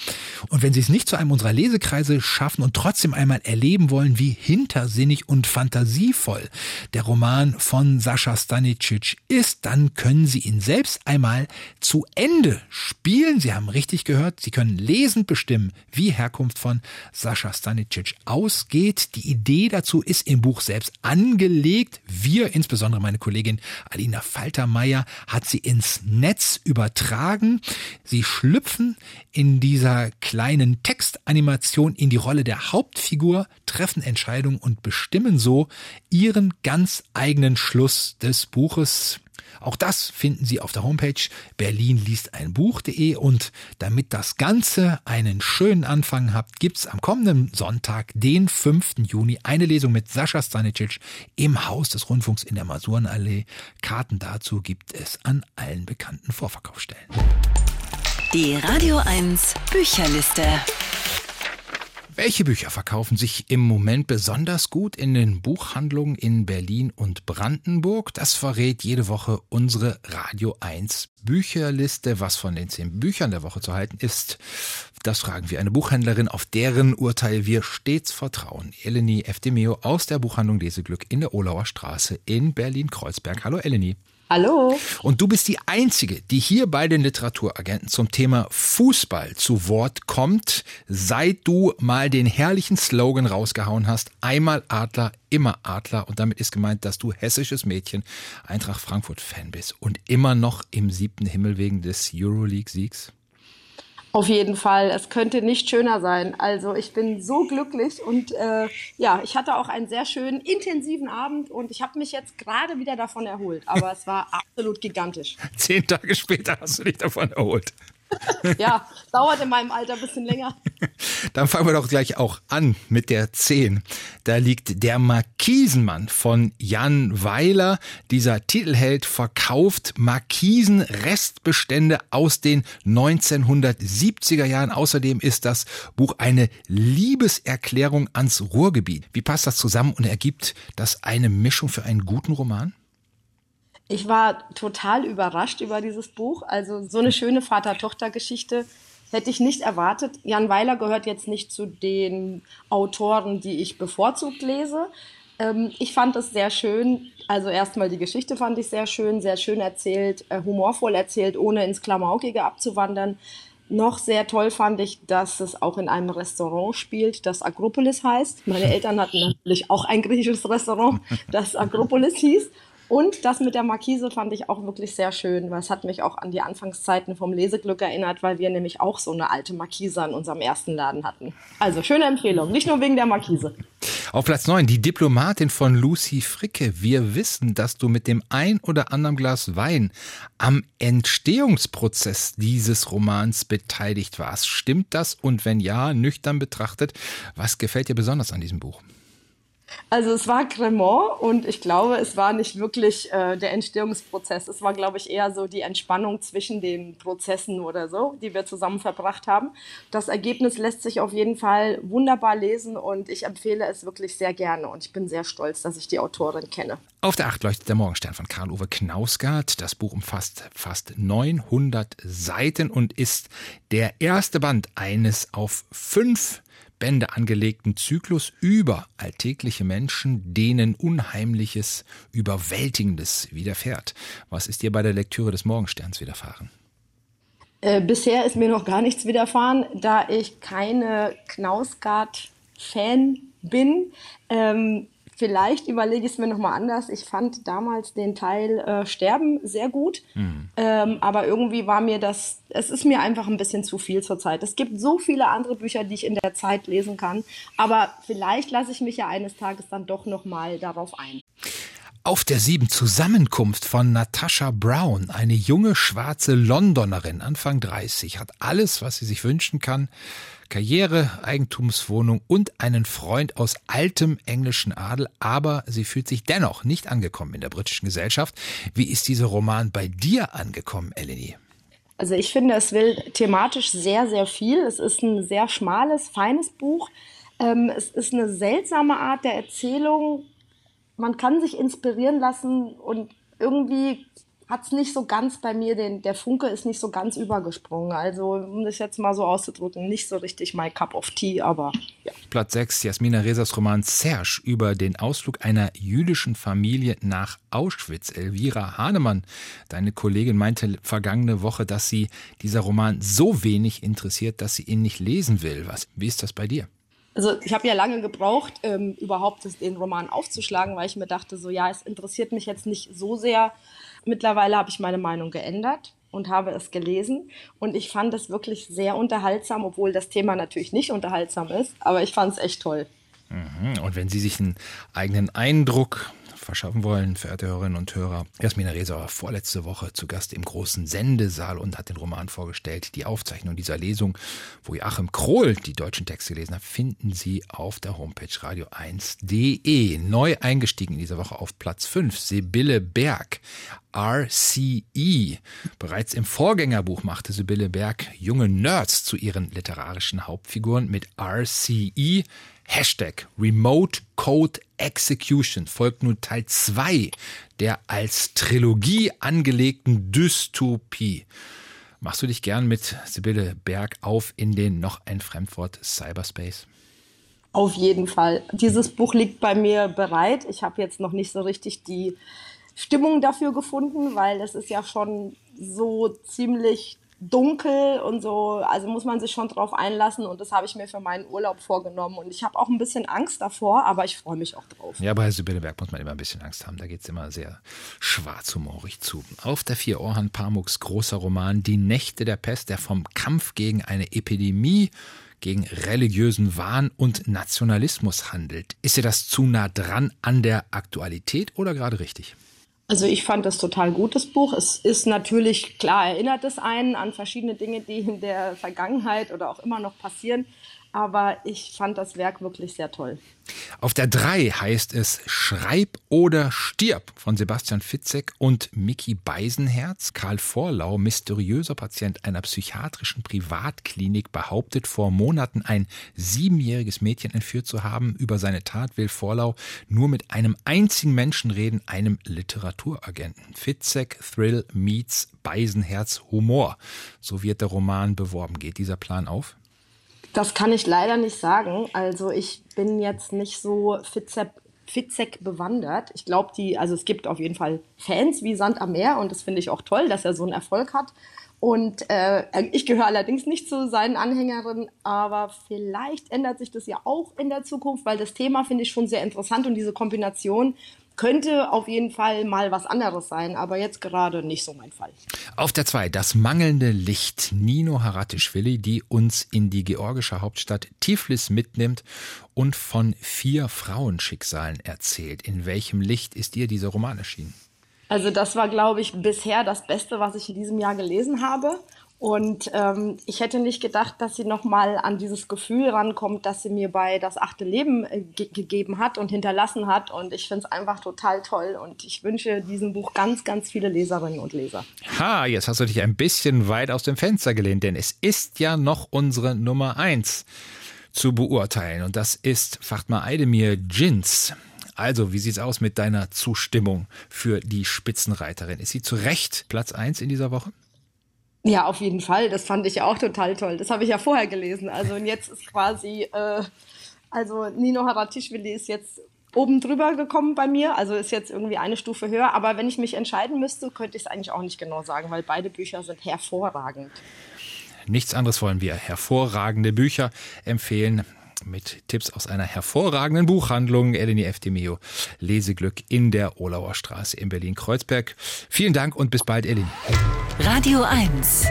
Und wenn Sie es nicht zu einem unserer Lesekreise schaffen und trotzdem einmal erleben wollen, wie hintersinnig und fantasievoll der Roman von Sascha Stanicic ist, dann können Sie ihn selbst einmal zu Ende spielen. Sie haben richtig gehört, Sie können lesend bestimmen, wie Herkunft von Sascha Stanicic ausgeht. Die Idee dazu ist im Buch selbst angelegt. Wir, insbesondere meine Kollegin Alina Faltermeier, hat sie ins Netz übertragen. Sie schlüpfen in dieser kleinen Textanimation in die Rolle der Hauptfigur, treffen Entscheidungen und bestimmen so ihren ganz eigenen Schluss des Buches. Auch das finden Sie auf der Homepage berlinliesteinbuch.de und damit das Ganze einen schönen Anfang hat, gibt's am kommenden Sonntag, den 5. Juni, eine Lesung mit Sascha Stanicic im Haus des Rundfunks in der Masurenallee. Karten dazu gibt es an allen bekannten Vorverkaufsstellen. Die Radio 1 Bücherliste. Welche Bücher verkaufen sich im Moment besonders gut in den Buchhandlungen in Berlin und Brandenburg? Das verrät jede Woche unsere Radio 1 Bücherliste. Was von den zehn Büchern der Woche zu halten ist, das fragen wir eine Buchhändlerin, auf deren Urteil wir stets vertrauen. Eleni Efdemeo aus der Buchhandlung Leseglück in der Olauer Straße in Berlin-Kreuzberg. Hallo Eleni. Hallo. Und du bist die Einzige, die hier bei den Literaturagenten zum Thema Fußball zu Wort kommt, seit du mal den herrlichen Slogan rausgehauen hast, einmal Adler, immer Adler. Und damit ist gemeint, dass du hessisches Mädchen, Eintracht Frankfurt-Fan bist und immer noch im siebten Himmel wegen des Euroleague-Siegs. Auf jeden Fall. Es könnte nicht schöner sein. Also ich bin so glücklich und äh, ja, ich hatte auch einen sehr schönen, intensiven Abend und ich habe mich jetzt gerade wieder davon erholt. Aber es war absolut gigantisch. Zehn Tage später hast du dich davon erholt ja, dauert in meinem Alter ein bisschen länger. Dann fangen wir doch gleich auch an mit der 10. Da liegt der Markisenmann von Jan Weiler. Dieser Titelheld verkauft Markisen-Restbestände aus den 1970er Jahren. Außerdem ist das Buch eine Liebeserklärung ans Ruhrgebiet. Wie passt das zusammen und ergibt das eine Mischung für einen guten Roman? Ich war total überrascht über dieses Buch. Also so eine schöne Vater-Tochter-Geschichte hätte ich nicht erwartet. Jan Weiler gehört jetzt nicht zu den Autoren, die ich bevorzugt lese. Ähm, ich fand es sehr schön. Also erstmal die Geschichte fand ich sehr schön, sehr schön erzählt, äh, humorvoll erzählt, ohne ins Klamaukige abzuwandern. Noch sehr toll fand ich, dass es auch in einem Restaurant spielt, das Agropolis heißt. Meine Eltern hatten natürlich auch ein griechisches Restaurant, das Agropolis hieß. Und das mit der Markise fand ich auch wirklich sehr schön, weil es hat mich auch an die Anfangszeiten vom Leseglück erinnert, weil wir nämlich auch so eine alte Markise an unserem ersten Laden hatten. Also schöne Empfehlung, nicht nur wegen der Markise. Auf Platz 9, die Diplomatin von Lucy Fricke. Wir wissen, dass du mit dem ein oder anderen Glas Wein am Entstehungsprozess dieses Romans beteiligt warst. Stimmt das? Und wenn ja, nüchtern betrachtet, was gefällt dir besonders an diesem Buch? Also es war Cremant und ich glaube, es war nicht wirklich äh, der Entstehungsprozess. Es war, glaube ich, eher so die Entspannung zwischen den Prozessen oder so, die wir zusammen verbracht haben. Das Ergebnis lässt sich auf jeden Fall wunderbar lesen und ich empfehle es wirklich sehr gerne und ich bin sehr stolz, dass ich die Autorin kenne. Auf der Acht leuchtet der Morgenstern von Karl-Uwe Knausgard. Das Buch umfasst fast 900 Seiten und ist der erste Band eines auf fünf Bände angelegten Zyklus über alltägliche Menschen, denen Unheimliches, Überwältigendes widerfährt. Was ist dir bei der Lektüre des Morgensterns widerfahren? Äh, bisher ist mir noch gar nichts widerfahren, da ich keine Knausgard-Fan bin. Ähm, Vielleicht überlege ich es mir nochmal anders. Ich fand damals den Teil äh, Sterben sehr gut, mhm. ähm, aber irgendwie war mir das, es ist mir einfach ein bisschen zu viel zurzeit. Es gibt so viele andere Bücher, die ich in der Zeit lesen kann, aber vielleicht lasse ich mich ja eines Tages dann doch nochmal darauf ein. Auf der Sieben Zusammenkunft von Natasha Brown, eine junge schwarze Londonerin, Anfang 30, hat alles, was sie sich wünschen kann. Karriere, Eigentumswohnung und einen Freund aus altem englischen Adel, aber sie fühlt sich dennoch nicht angekommen in der britischen Gesellschaft. Wie ist dieser Roman bei dir angekommen, Eleni? Also ich finde, es will thematisch sehr, sehr viel. Es ist ein sehr schmales, feines Buch. Ähm, es ist eine seltsame Art der Erzählung, man kann sich inspirieren lassen und irgendwie hat es nicht so ganz bei mir, den, der Funke ist nicht so ganz übergesprungen. Also, um das jetzt mal so auszudrücken, nicht so richtig my cup of tea, aber ja. Platz 6, Jasmina Resas Roman Serge über den Ausflug einer jüdischen Familie nach Auschwitz. Elvira Hahnemann, deine Kollegin, meinte vergangene Woche, dass sie dieser Roman so wenig interessiert, dass sie ihn nicht lesen will. Was, wie ist das bei dir? also ich habe ja lange gebraucht, ähm, überhaupt den Roman aufzuschlagen, weil ich mir dachte, so ja, es interessiert mich jetzt nicht so sehr. Mittlerweile habe ich meine Meinung geändert und habe es gelesen und ich fand es wirklich sehr unterhaltsam, obwohl das Thema natürlich nicht unterhaltsam ist, aber ich fand es echt toll. Mhm. Und wenn Sie sich einen eigenen Eindruck verschaffen wollen, verehrte Hörerinnen und Hörer. Jasmina Reza war vorletzte Woche zu Gast im großen Sendesaal und hat den Roman vorgestellt. Die Aufzeichnung dieser Lesung, wo Joachim Krohl die deutschen Texte gelesen hat, finden Sie auf der Homepage radio1.de. Neu eingestiegen in dieser Woche auf Platz 5, Sibylle Berg. RCE. Bereits im Vorgängerbuch machte Sibylle Berg junge Nerds zu ihren literarischen Hauptfiguren mit RCE. Hashtag Remote Code Execution folgt nun Teil 2 der als Trilogie angelegten Dystopie. Machst du dich gern mit Sibylle Berg auf in den noch ein Fremdwort Cyberspace? Auf jeden Fall. Dieses Buch liegt bei mir bereit. Ich habe jetzt noch nicht so richtig die Stimmung dafür gefunden, weil es ist ja schon so ziemlich dunkel und so, also muss man sich schon drauf einlassen und das habe ich mir für meinen Urlaub vorgenommen und ich habe auch ein bisschen Angst davor, aber ich freue mich auch drauf. Ja, bei Sibylle Berg muss man immer ein bisschen Angst haben, da geht es immer sehr schwarzhumorig zu. Auf der Vier Ohren Pamuks großer Roman Die Nächte der Pest, der vom Kampf gegen eine Epidemie gegen religiösen Wahn und Nationalismus handelt. Ist dir das zu nah dran an der Aktualität oder gerade richtig? Also ich fand das total gutes Buch. Es ist natürlich, klar erinnert es einen an verschiedene Dinge, die in der Vergangenheit oder auch immer noch passieren aber ich fand das Werk wirklich sehr toll. Auf der 3 heißt es Schreib oder stirb von Sebastian Fitzek und Mickey Beisenherz. Karl Vorlau, mysteriöser Patient einer psychiatrischen Privatklinik, behauptet vor Monaten ein siebenjähriges Mädchen entführt zu haben. Über seine Tat will Vorlau nur mit einem einzigen Menschen reden, einem Literaturagenten. Fitzek, Thrill meets Beisenherz, Humor. So wird der Roman beworben. Geht dieser Plan auf? Das kann ich leider nicht sagen. Also ich bin jetzt nicht so Fitzek, bewandert. Ich glaube, die, also es gibt auf jeden Fall Fans wie Sand am Meer und das finde ich auch toll, dass er so einen Erfolg hat. Und äh, ich gehöre allerdings nicht zu seinen Anhängerinnen, aber vielleicht ändert sich das ja auch in der Zukunft, weil das Thema finde ich schon sehr interessant und diese Kombination könnte auf jeden Fall mal was anderes sein, aber jetzt gerade nicht so mein Fall. Auf der 2 das mangelnde Licht Nino Haratischvili, die uns in die georgische Hauptstadt Tiflis mitnimmt und von vier Frauenschicksalen erzählt. In welchem Licht ist dir dieser Roman erschienen? Also das war, glaube ich, bisher das Beste, was ich in diesem Jahr gelesen habe. Und ähm, ich hätte nicht gedacht, dass sie nochmal an dieses Gefühl rankommt, das sie mir bei Das achte Leben äh, ge gegeben hat und hinterlassen hat. Und ich finde es einfach total toll. Und ich wünsche diesem Buch ganz, ganz viele Leserinnen und Leser. Ha, jetzt hast du dich ein bisschen weit aus dem Fenster gelehnt, denn es ist ja noch unsere Nummer eins zu beurteilen. Und das ist Fatma Eidemir Jins. Also, wie sieht's aus mit deiner Zustimmung für die Spitzenreiterin? Ist sie zu Recht Platz eins in dieser Woche? Ja, auf jeden Fall. Das fand ich auch total toll. Das habe ich ja vorher gelesen. Also und jetzt ist quasi, äh, also Nino Haratischvili ist jetzt oben drüber gekommen bei mir. Also ist jetzt irgendwie eine Stufe höher. Aber wenn ich mich entscheiden müsste, könnte ich es eigentlich auch nicht genau sagen, weil beide Bücher sind hervorragend. Nichts anderes wollen wir. Hervorragende Bücher empfehlen mit Tipps aus einer hervorragenden Buchhandlung, Eleni Eftemio. Leseglück in der Olauer Straße in Berlin-Kreuzberg. Vielen Dank und bis bald, Eleni. Radio 1.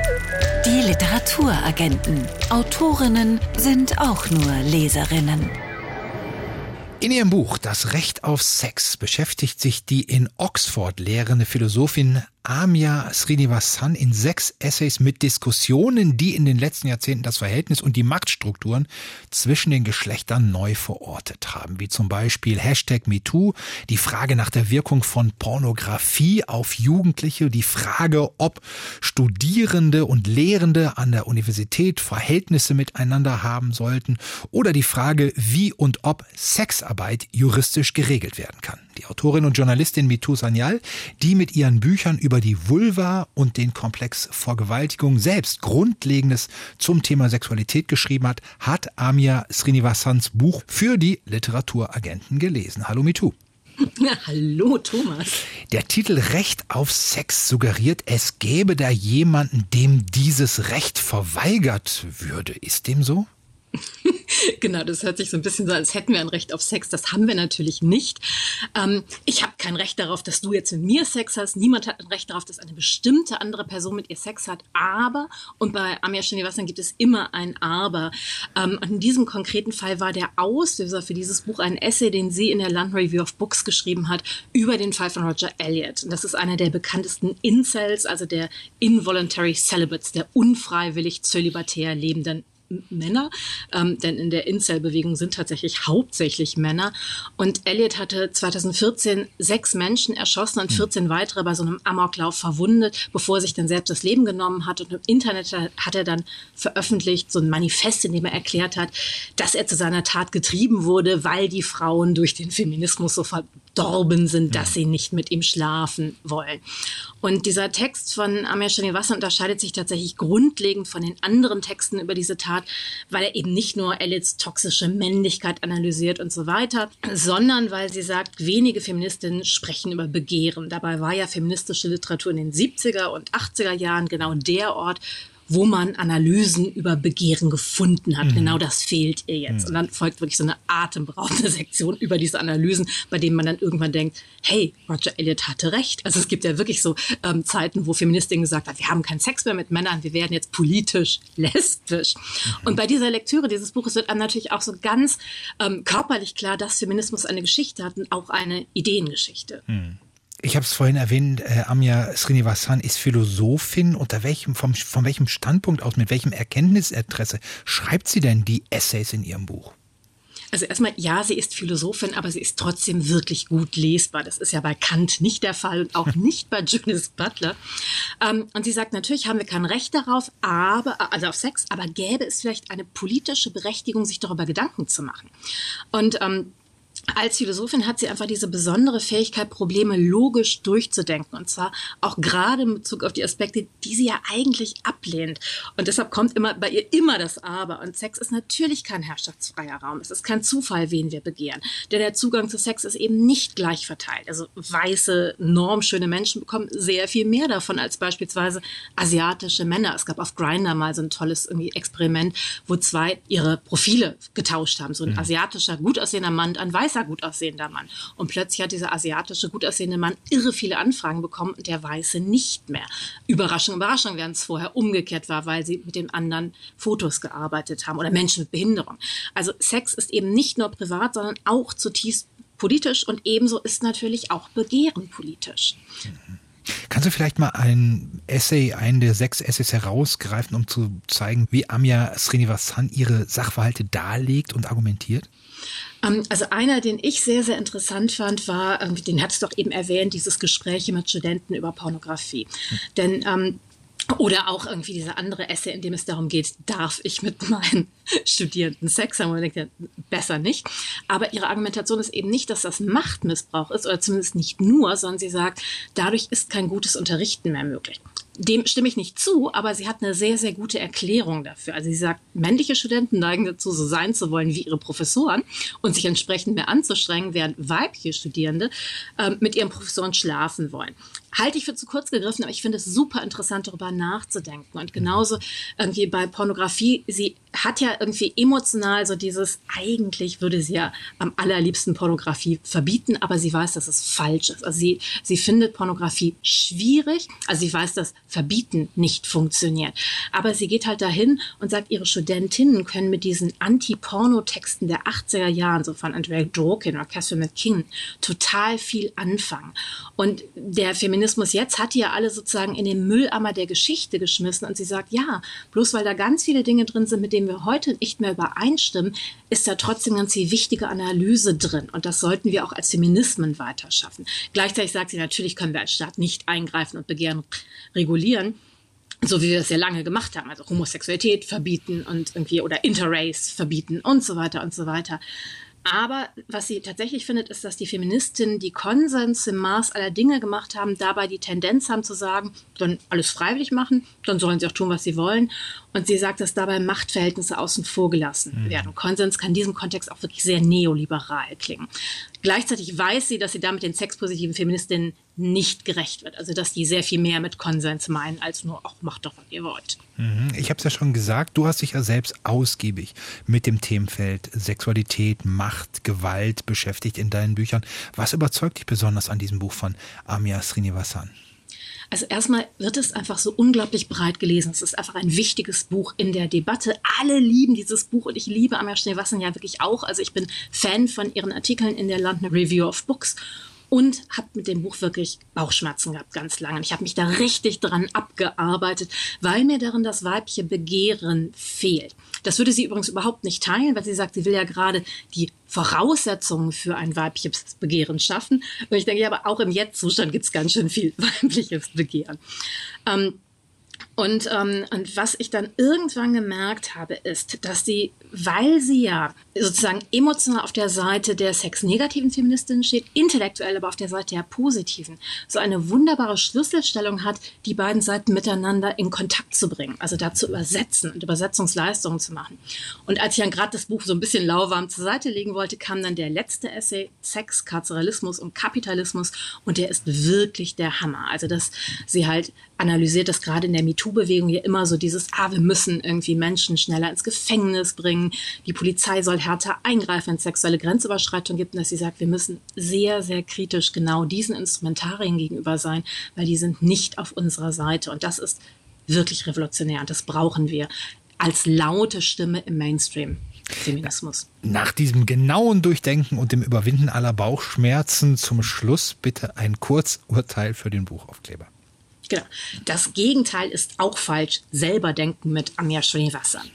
Die Literaturagenten. Autorinnen sind auch nur Leserinnen. In ihrem Buch Das Recht auf Sex beschäftigt sich die in Oxford lehrende Philosophin Amya Srinivasan in sechs Essays mit Diskussionen, die in den letzten Jahrzehnten das Verhältnis und die Machtstrukturen zwischen den Geschlechtern neu verortet haben, wie zum Beispiel Hashtag MeToo, die Frage nach der Wirkung von Pornografie auf Jugendliche, die Frage, ob Studierende und Lehrende an der Universität Verhältnisse miteinander haben sollten oder die Frage, wie und ob Sexarbeit juristisch geregelt werden kann. Die Autorin und Journalistin Mitu Sanyal, die mit ihren Büchern über die Vulva und den Komplex Vergewaltigung selbst Grundlegendes zum Thema Sexualität geschrieben hat, hat Amia Srinivasans Buch für die Literaturagenten gelesen. Hallo Mitu. Ja, hallo Thomas. Der Titel Recht auf Sex suggeriert, es gäbe da jemanden, dem dieses Recht verweigert würde. Ist dem so? Genau, das hört sich so ein bisschen so, als hätten wir ein Recht auf Sex. Das haben wir natürlich nicht. Ähm, ich habe kein Recht darauf, dass du jetzt mit mir Sex hast. Niemand hat ein Recht darauf, dass eine bestimmte andere Person mit ihr Sex hat. Aber, und bei Amir Srinivasan gibt es immer ein Aber. Ähm, und in diesem konkreten Fall war der Auslöser für dieses Buch ein Essay, den sie in der London Review of Books geschrieben hat über den Fall von Roger Elliott. Und das ist einer der bekanntesten Incels, also der Involuntary Celibates, der unfreiwillig zölibatär lebenden Männer, ähm, denn in der Incel-Bewegung sind tatsächlich hauptsächlich Männer. Und Elliot hatte 2014 sechs Menschen erschossen und 14 hm. weitere bei so einem Amoklauf verwundet, bevor er sich dann selbst das Leben genommen hat. Und im Internet hat er dann veröffentlicht so ein Manifest, in dem er erklärt hat, dass er zu seiner Tat getrieben wurde, weil die Frauen durch den Feminismus so verdorben sind, dass sie nicht mit ihm schlafen wollen. Und dieser Text von Amir Srinivasa unterscheidet sich tatsächlich grundlegend von den anderen Texten über diese Tat, weil er eben nicht nur Elliots toxische Männlichkeit analysiert und so weiter, sondern weil sie sagt, wenige Feministinnen sprechen über Begehren. Dabei war ja feministische Literatur in den 70er und 80er Jahren genau der Ort, wo man Analysen über Begehren gefunden hat. Mhm. Genau das fehlt ihr jetzt. Mhm. Und dann folgt wirklich so eine atemberaubende Sektion über diese Analysen, bei denen man dann irgendwann denkt, hey, Roger Elliott hatte recht. Also es gibt ja wirklich so ähm, Zeiten, wo Feministinnen gesagt haben, wir haben keinen Sex mehr mit Männern, wir werden jetzt politisch lesbisch. Mhm. Und bei dieser Lektüre dieses Buches wird einem natürlich auch so ganz ähm, körperlich klar, dass Feminismus eine Geschichte hat und auch eine Ideengeschichte. Mhm. Ich habe es vorhin erwähnt, äh, Amya Srinivasan ist Philosophin. Unter welchem, vom, von welchem Standpunkt aus, mit welchem Erkenntnisinteresse schreibt sie denn die Essays in ihrem Buch? Also erstmal, ja, sie ist Philosophin, aber sie ist trotzdem wirklich gut lesbar. Das ist ja bei Kant nicht der Fall und auch nicht bei Judith Butler. Ähm, und sie sagt, natürlich haben wir kein Recht darauf, aber, also auf Sex, aber gäbe es vielleicht eine politische Berechtigung, sich darüber Gedanken zu machen. Und ähm, als Philosophin hat sie einfach diese besondere Fähigkeit, Probleme logisch durchzudenken. Und zwar auch gerade in Bezug auf die Aspekte, die sie ja eigentlich ablehnt. Und deshalb kommt immer bei ihr immer das Aber. Und Sex ist natürlich kein herrschaftsfreier Raum. Es ist kein Zufall, wen wir begehren. Denn der Zugang zu Sex ist eben nicht gleich verteilt. Also weiße, normschöne Menschen bekommen sehr viel mehr davon als beispielsweise asiatische Männer. Es gab auf Grindr mal so ein tolles irgendwie Experiment, wo zwei ihre Profile getauscht haben. So ein mhm. asiatischer, gut aussehender Mann, ein weißer weißer, gut aussehender Mann. Und plötzlich hat dieser asiatische, gut aussehende Mann irre viele Anfragen bekommen und der Weiße nicht mehr. Überraschung, Überraschung, während es vorher umgekehrt war, weil sie mit den anderen Fotos gearbeitet haben oder Menschen mit Behinderung. Also Sex ist eben nicht nur privat, sondern auch zutiefst politisch und ebenso ist natürlich auch Begehren politisch. Kannst du vielleicht mal ein Essay, einen der sechs Essays herausgreifen, um zu zeigen, wie Amya Srinivasan ihre Sachverhalte darlegt und argumentiert? Ähm, also einer, den ich sehr, sehr interessant fand, war, den hat es doch eben erwähnt, dieses Gespräche mit Studenten über Pornografie. Hm. Denn ähm, oder auch irgendwie dieser andere Essay, in dem es darum geht, darf ich mit meinen Studierenden Sex haben? Und man denkt, besser nicht. Aber ihre Argumentation ist eben nicht, dass das Machtmissbrauch ist, oder zumindest nicht nur, sondern sie sagt, dadurch ist kein gutes Unterrichten mehr möglich dem stimme ich nicht zu, aber sie hat eine sehr, sehr gute Erklärung dafür. Also sie sagt, männliche Studenten neigen dazu, so sein zu wollen wie ihre Professoren und sich entsprechend mehr anzustrengen, während weibliche Studierende äh, mit ihren Professoren schlafen wollen. Halte ich für zu kurz gegriffen, aber ich finde es super interessant, darüber nachzudenken. Und genauso irgendwie bei Pornografie, sie hat ja irgendwie emotional so dieses, eigentlich würde sie ja am allerliebsten Pornografie verbieten, aber sie weiß, dass es falsch ist. Also sie, sie findet Pornografie schwierig, also sie weiß, dass Verbieten nicht funktioniert. Aber sie geht halt dahin und sagt, ihre Studentinnen können mit diesen Anti-Porno-Texten der 80er Jahren, so von Andrea Dworkin oder Catherine McKing, total viel anfangen. Und der Feminismus jetzt hat die ja alle sozusagen in den Müllammer der Geschichte geschmissen und sie sagt, ja, bloß weil da ganz viele Dinge drin sind, mit denen wir heute nicht mehr übereinstimmen, ist da trotzdem ganz viel wichtige Analyse drin. Und das sollten wir auch als Feminismen weiter schaffen. Gleichzeitig sagt sie, natürlich können wir als Staat nicht eingreifen und Begehren regulieren so wie wir das ja lange gemacht haben, also Homosexualität verbieten und irgendwie oder Interrace verbieten und so weiter und so weiter. Aber was sie tatsächlich findet, ist, dass die Feministinnen, die Konsens im Maß aller Dinge gemacht haben, dabei die Tendenz haben zu sagen, dann alles freiwillig machen, dann sollen sie auch tun, was sie wollen. Und sie sagt, dass dabei Machtverhältnisse außen vor gelassen mhm. werden. Konsens kann in diesem Kontext auch wirklich sehr neoliberal klingen. Gleichzeitig weiß sie, dass sie damit den sexpositiven Feministinnen nicht gerecht wird. Also dass die sehr viel mehr mit Konsens meinen, als nur, ach, macht doch, was ihr wollt. Mhm. Ich habe es ja schon gesagt, du hast dich ja selbst ausgiebig mit dem Themenfeld Sexualität, Macht, Gewalt beschäftigt in deinen Büchern. Was überzeugt dich besonders an diesem Buch von Amia Srinivasan? Also erstmal wird es einfach so unglaublich breit gelesen. Es ist einfach ein wichtiges Buch in der Debatte. Alle lieben dieses Buch und ich liebe Amir Schneewassen ja wirklich auch. Also ich bin Fan von ihren Artikeln in der London Review of Books und habe mit dem Buch wirklich Bauchschmerzen gehabt, ganz lange. Ich habe mich da richtig dran abgearbeitet, weil mir darin das weibliche Begehren fehlt. Das würde sie übrigens überhaupt nicht teilen, weil sie sagt, sie will ja gerade die Voraussetzungen für ein weibliches Begehren schaffen. Und ich denke, ja, aber auch im Jetzt-Zustand gibt es ganz schön viel weibliches Begehren. Ähm, und, ähm, und was ich dann irgendwann gemerkt habe, ist, dass sie, weil sie ja sozusagen emotional auf der Seite der sexnegativen Feministinnen steht, intellektuell aber auf der Seite der positiven, so eine wunderbare Schlüsselstellung hat, die beiden Seiten miteinander in Kontakt zu bringen, also da zu übersetzen und Übersetzungsleistungen zu machen. Und als ich dann gerade das Buch so ein bisschen lauwarm zur Seite legen wollte, kam dann der letzte Essay, Sex, Karzeralismus und Kapitalismus, und der ist wirklich der Hammer. Also, dass sie halt analysiert, dass gerade in der MeToo-Bewegung ja immer so dieses, ah, wir müssen irgendwie Menschen schneller ins Gefängnis bringen, die Polizei soll härter eingreifen, wenn es sexuelle Grenzüberschreitung gibt, und dass sie sagt, wir müssen sehr, sehr kritisch genau diesen Instrumentarien gegenüber sein, weil die sind nicht auf unserer Seite. Und das ist wirklich revolutionär und das brauchen wir als laute Stimme im Mainstream. Feminismus. Nach diesem genauen Durchdenken und dem Überwinden aller Bauchschmerzen zum Schluss bitte ein Kurzurteil für den Buchaufkleber. Genau. Das Gegenteil ist auch falsch. Selber denken mit Amir Srinivasan.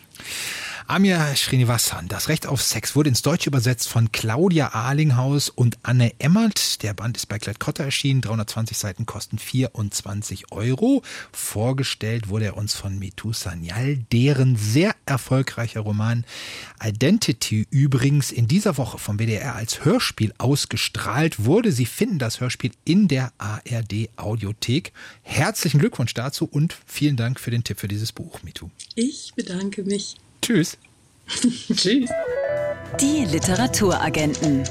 Amir Srinivasan, das Recht auf Sex, wurde ins Deutsche übersetzt von Claudia Ahlinghaus und Anne Emmert. Der Band ist bei Klett-Cotta erschienen. 320 Seiten kosten 24 Euro. Vorgestellt wurde er uns von Mitu Sanyal, deren sehr erfolgreicher Roman Identity übrigens in dieser Woche vom WDR als Hörspiel ausgestrahlt wurde. Sie finden das Hörspiel in der ARD Audiothek. Herzlichen Glückwunsch dazu und vielen Dank für den Tipp für dieses Buch, Mitu. Ich bedanke mich. Tschüss. Tschüss. Die Literaturagenten.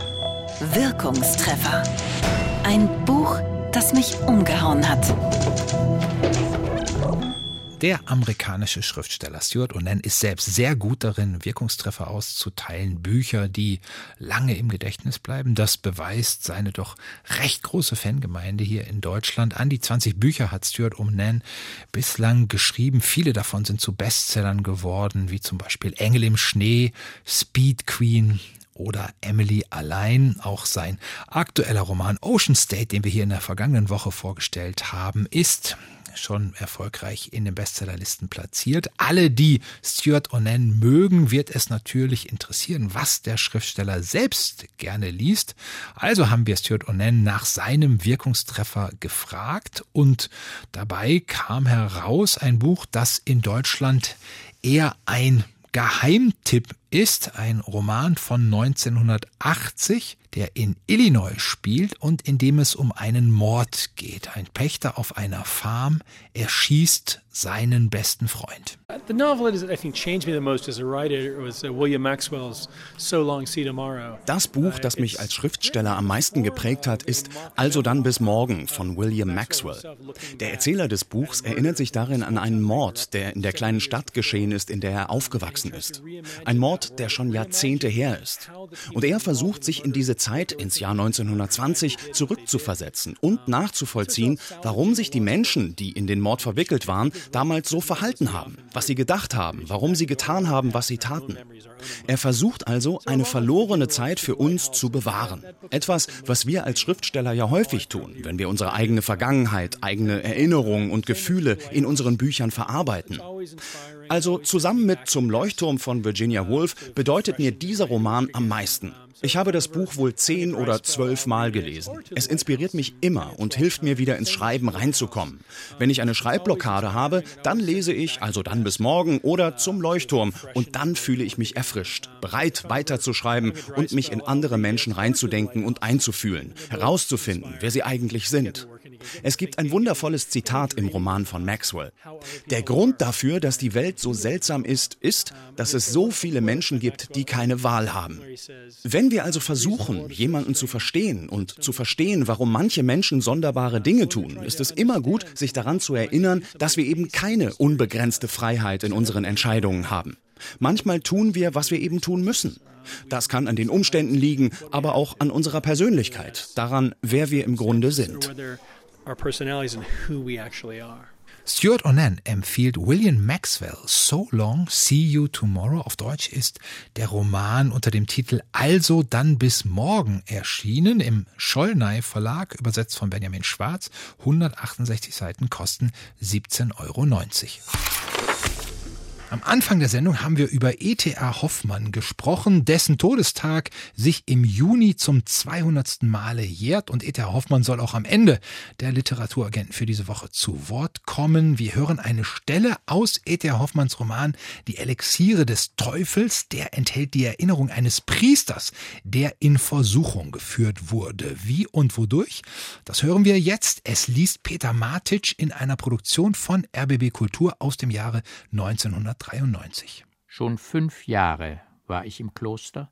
Wirkungstreffer. Ein Buch, das mich umgehauen hat. Der amerikanische Schriftsteller Stuart Onan ist selbst sehr gut darin, Wirkungstreffer auszuteilen, Bücher, die lange im Gedächtnis bleiben. Das beweist seine doch recht große Fangemeinde hier in Deutschland. An die 20 Bücher hat Stuart Onan bislang geschrieben. Viele davon sind zu Bestsellern geworden, wie zum Beispiel Engel im Schnee, Speed Queen, oder Emily allein. Auch sein aktueller Roman Ocean State, den wir hier in der vergangenen Woche vorgestellt haben, ist schon erfolgreich in den Bestsellerlisten platziert. Alle, die Stuart Onan mögen, wird es natürlich interessieren, was der Schriftsteller selbst gerne liest. Also haben wir Stuart Onan nach seinem Wirkungstreffer gefragt und dabei kam heraus ein Buch, das in Deutschland eher ein Geheimtipp ist ein Roman von 1980, der in Illinois spielt und in dem es um einen Mord geht. Ein Pächter auf einer Farm erschießt seinen besten Freund. The novel that I think changed me the most as a writer was uh, William Maxwell's So Long See Tomorrow. Das Buch, das mich als Schriftsteller am meisten geprägt hat, ist Also dann bis morgen von William Maxwell. Der Erzähler des Buchs erinnert sich darin an einen Mord, der in der kleinen Stadt geschehen ist, in der er aufgewachsen ist. Ein Mord, der schon Jahrzehnte her ist. Und er versucht sich in diese Zeit, ins Jahr 1920, zurückzuversetzen und nachzuvollziehen, warum sich die Menschen, die in den Mord verwickelt waren, damals so verhalten haben, was sie gedacht haben, warum sie getan haben, was sie taten. Er versucht also, eine verlorene Zeit für uns zu bewahren. Etwas, was wir als Schriftsteller ja häufig tun, wenn wir unsere eigene Vergangenheit, eigene Erinnerungen und Gefühle in unseren Büchern verarbeiten. Also zusammen mit Zum Leuchtturm von Virginia Woolf bedeutet mir dieser Roman am meisten. Ich habe das Buch wohl zehn oder zwölf Mal gelesen. Es inspiriert mich immer und hilft mir wieder ins Schreiben reinzukommen. Wenn ich eine Schreibblockade habe, dann lese ich also dann bis morgen oder zum Leuchtturm und dann fühle ich mich erfrischt, bereit weiterzuschreiben und mich in andere Menschen reinzudenken und einzufühlen, herauszufinden, wer sie eigentlich sind. Es gibt ein wundervolles Zitat im Roman von Maxwell. Der Grund dafür, dass die Welt so seltsam ist, ist, dass es so viele Menschen gibt, die keine Wahl haben. Wenn wir also versuchen, jemanden zu verstehen und zu verstehen, warum manche Menschen sonderbare Dinge tun, ist es immer gut, sich daran zu erinnern, dass wir eben keine unbegrenzte Freiheit in unseren Entscheidungen haben. Manchmal tun wir, was wir eben tun müssen. Das kann an den Umständen liegen, aber auch an unserer Persönlichkeit, daran, wer wir im Grunde sind. Stuart Onan empfiehlt William Maxwell So Long, See You Tomorrow. Auf Deutsch ist der Roman unter dem Titel Also dann bis morgen erschienen im Schollnei Verlag, übersetzt von Benjamin Schwarz. 168 Seiten kosten 17,90 Euro. Am Anfang der Sendung haben wir über E.T.A. Hoffmann gesprochen, dessen Todestag sich im Juni zum 200. Male jährt und E.T.A. Hoffmann soll auch am Ende der Literaturagenten für diese Woche zu Wort kommen. Wir hören eine Stelle aus E.T.A. Hoffmanns Roman Die Elixiere des Teufels. Der enthält die Erinnerung eines Priesters, der in Versuchung geführt wurde. Wie und wodurch? Das hören wir jetzt. Es liest Peter Matic in einer Produktion von RBB Kultur aus dem Jahre 1930. 1993. Schon fünf Jahre war ich im Kloster,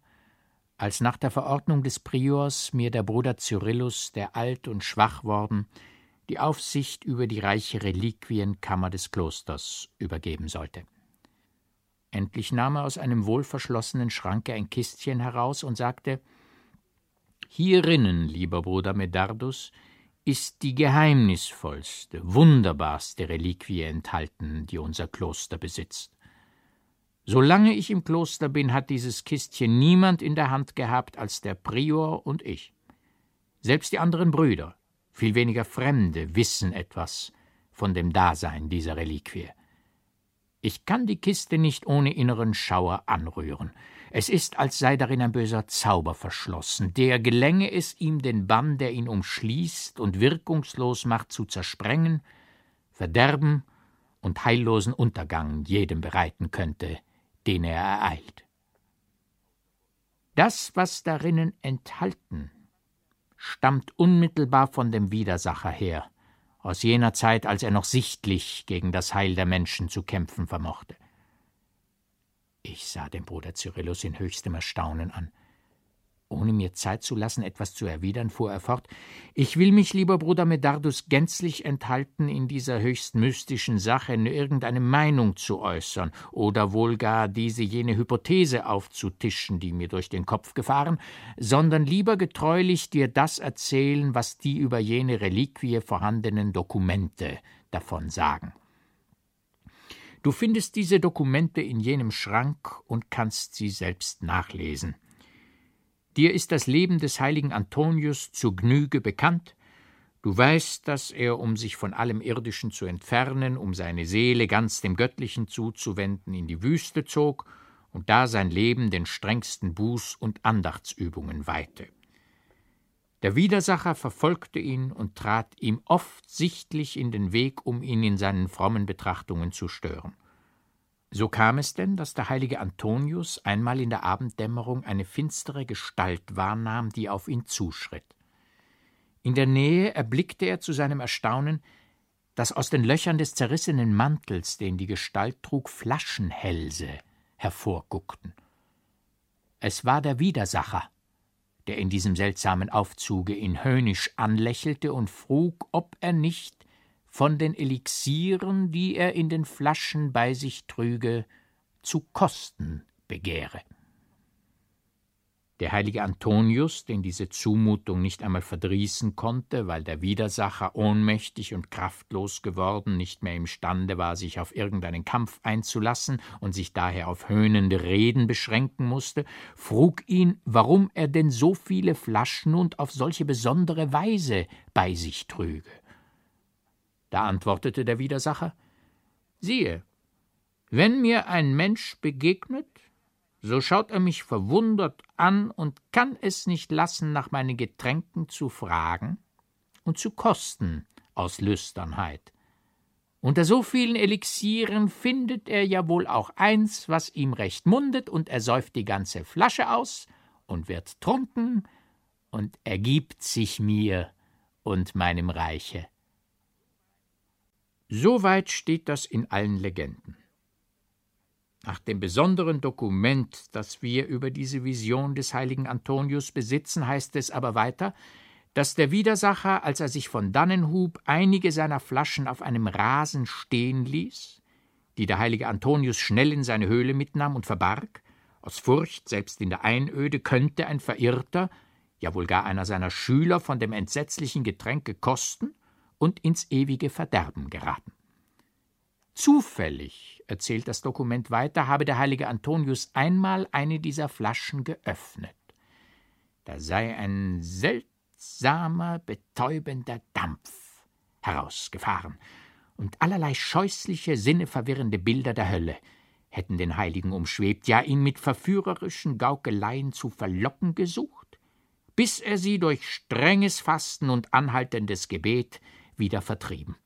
als nach der Verordnung des Priors mir der Bruder Cyrillus, der alt und schwach worden, die Aufsicht über die reiche Reliquienkammer des Klosters übergeben sollte. Endlich nahm er aus einem wohlverschlossenen Schranke ein Kistchen heraus und sagte Hierinnen, lieber Bruder Medardus, ist die geheimnisvollste, wunderbarste Reliquie enthalten, die unser Kloster besitzt. Solange ich im Kloster bin, hat dieses Kistchen niemand in der Hand gehabt als der Prior und ich. Selbst die anderen Brüder, viel weniger Fremde, wissen etwas von dem Dasein dieser Reliquie. Ich kann die Kiste nicht ohne inneren Schauer anrühren. Es ist, als sei darin ein böser Zauber verschlossen, der gelänge es ihm, den Bann, der ihn umschließt und wirkungslos macht, zu zersprengen, Verderben und heillosen Untergang jedem bereiten könnte, den er ereilt. Das, was darinnen enthalten, stammt unmittelbar von dem Widersacher her, aus jener Zeit, als er noch sichtlich gegen das Heil der Menschen zu kämpfen vermochte. Ich sah den Bruder Cyrillus in höchstem Erstaunen an. Ohne mir Zeit zu lassen, etwas zu erwidern, fuhr er fort Ich will mich, lieber Bruder Medardus, gänzlich enthalten, in dieser höchst mystischen Sache irgendeine Meinung zu äußern oder wohl gar diese jene Hypothese aufzutischen, die mir durch den Kopf gefahren, sondern lieber getreulich dir das erzählen, was die über jene Reliquie vorhandenen Dokumente davon sagen. Du findest diese Dokumente in jenem Schrank und kannst sie selbst nachlesen. Dir ist das Leben des heiligen Antonius zu Gnüge bekannt. Du weißt, dass er, um sich von allem Irdischen zu entfernen, um seine Seele ganz dem Göttlichen zuzuwenden, in die Wüste zog und da sein Leben den strengsten Buß- und Andachtsübungen weihte. Der Widersacher verfolgte ihn und trat ihm oft sichtlich in den Weg, um ihn in seinen frommen Betrachtungen zu stören. So kam es denn, dass der heilige Antonius einmal in der Abenddämmerung eine finstere Gestalt wahrnahm, die auf ihn zuschritt. In der Nähe erblickte er zu seinem Erstaunen, dass aus den Löchern des zerrissenen Mantels, den die Gestalt trug, Flaschenhälse hervorguckten. Es war der Widersacher, der in diesem seltsamen Aufzuge ihn höhnisch anlächelte und frug, ob er nicht von den Elixieren, die er in den Flaschen bei sich trüge, zu kosten begehre. Der heilige Antonius, den diese Zumutung nicht einmal verdrießen konnte, weil der Widersacher ohnmächtig und kraftlos geworden, nicht mehr imstande war, sich auf irgendeinen Kampf einzulassen und sich daher auf höhnende Reden beschränken musste, frug ihn, warum er denn so viele Flaschen und auf solche besondere Weise bei sich trüge. Da antwortete der Widersacher Siehe, wenn mir ein Mensch begegnet, so schaut er mich verwundert an und kann es nicht lassen, nach meinen Getränken zu fragen und zu kosten aus Lüsternheit. Unter so vielen Elixieren findet er ja wohl auch eins, was ihm recht mundet, und er säuft die ganze Flasche aus und wird trunken und ergibt sich mir und meinem Reiche Soweit steht das in allen Legenden. Nach dem besonderen Dokument, das wir über diese Vision des heiligen Antonius besitzen, heißt es aber weiter, dass der Widersacher, als er sich von dannen hub, einige seiner Flaschen auf einem Rasen stehen ließ, die der heilige Antonius schnell in seine Höhle mitnahm und verbarg, aus Furcht, selbst in der Einöde könnte ein Verirrter, ja wohl gar einer seiner Schüler von dem entsetzlichen Getränke kosten und ins ewige Verderben geraten. Zufällig, erzählt das Dokument weiter, habe der heilige Antonius einmal eine dieser Flaschen geöffnet. Da sei ein seltsamer, betäubender Dampf herausgefahren, und allerlei scheußliche, sinneverwirrende Bilder der Hölle hätten den Heiligen umschwebt, ja ihn mit verführerischen Gaukeleien zu verlocken gesucht, bis er sie durch strenges Fasten und anhaltendes Gebet wieder vertrieben.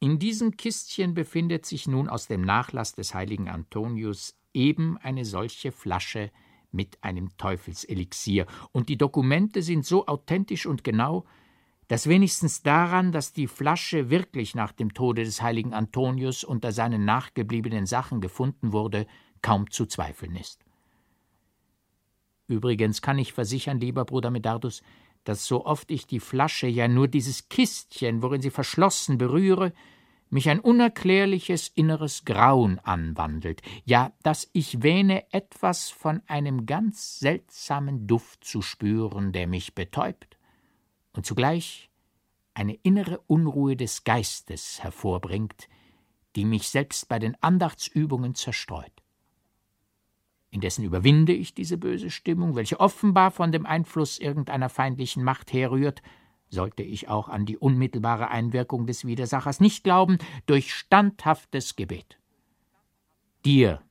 In diesem Kistchen befindet sich nun aus dem Nachlass des heiligen Antonius eben eine solche Flasche mit einem Teufelselixier, und die Dokumente sind so authentisch und genau, dass wenigstens daran, dass die Flasche wirklich nach dem Tode des heiligen Antonius unter seinen nachgebliebenen Sachen gefunden wurde, kaum zu zweifeln ist. Übrigens kann ich versichern, lieber Bruder Medardus, dass so oft ich die Flasche, ja nur dieses Kistchen, worin sie verschlossen, berühre, mich ein unerklärliches inneres Grauen anwandelt, ja, dass ich wähne, etwas von einem ganz seltsamen Duft zu spüren, der mich betäubt und zugleich eine innere Unruhe des Geistes hervorbringt, die mich selbst bei den Andachtsübungen zerstreut. Indessen überwinde ich diese böse Stimmung, welche offenbar von dem Einfluss irgendeiner feindlichen Macht herrührt, sollte ich auch an die unmittelbare Einwirkung des Widersachers nicht glauben, durch standhaftes Gebet. Dir,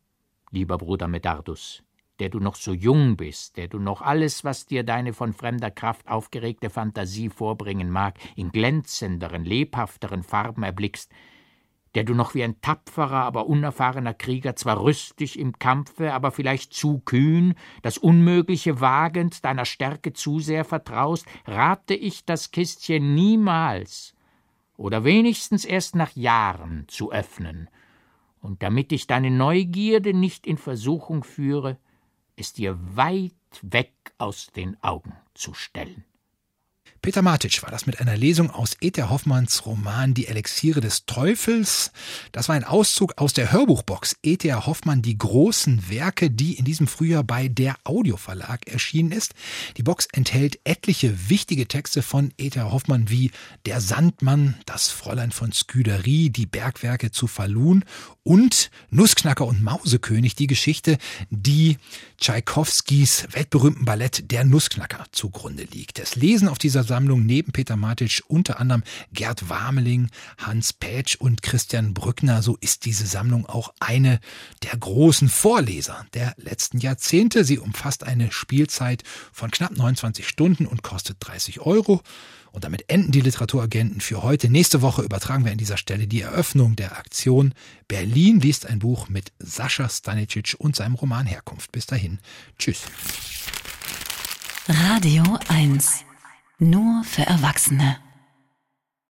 lieber Bruder Medardus, der du noch so jung bist, der du noch alles, was dir deine von fremder Kraft aufgeregte Fantasie vorbringen mag, in glänzenderen, lebhafteren Farben erblickst, der du noch wie ein tapferer, aber unerfahrener Krieger zwar rüstig im Kampfe, aber vielleicht zu kühn, das Unmögliche wagend, deiner Stärke zu sehr vertraust, rate ich das Kistchen niemals oder wenigstens erst nach Jahren zu öffnen, und damit ich deine Neugierde nicht in Versuchung führe, es dir weit weg aus den Augen zu stellen. Peter Matic war das mit einer Lesung aus E.T. Hoffmanns Roman Die Elixiere des Teufels. Das war ein Auszug aus der Hörbuchbox E.T. Hoffmann Die großen Werke, die in diesem Frühjahr bei der Audioverlag erschienen ist. Die Box enthält etliche wichtige Texte von E.T. Hoffmann wie Der Sandmann, Das Fräulein von Sküderie, Die Bergwerke zu Falun und Nussknacker und Mausekönig, die Geschichte, die Tschaikowskis weltberühmten Ballett Der Nussknacker zugrunde liegt. Das Lesen auf dieser Sammlung neben Peter Matic unter anderem Gerd Warmeling, Hans Pätsch und Christian Brückner. So ist diese Sammlung auch eine der großen Vorleser der letzten Jahrzehnte. Sie umfasst eine Spielzeit von knapp 29 Stunden und kostet 30 Euro. Und damit enden die Literaturagenten für heute. Nächste Woche übertragen wir an dieser Stelle die Eröffnung der Aktion. Berlin liest ein Buch mit Sascha Stanicic und seinem Roman Herkunft. Bis dahin. Tschüss. Radio 1. Nur für Erwachsene.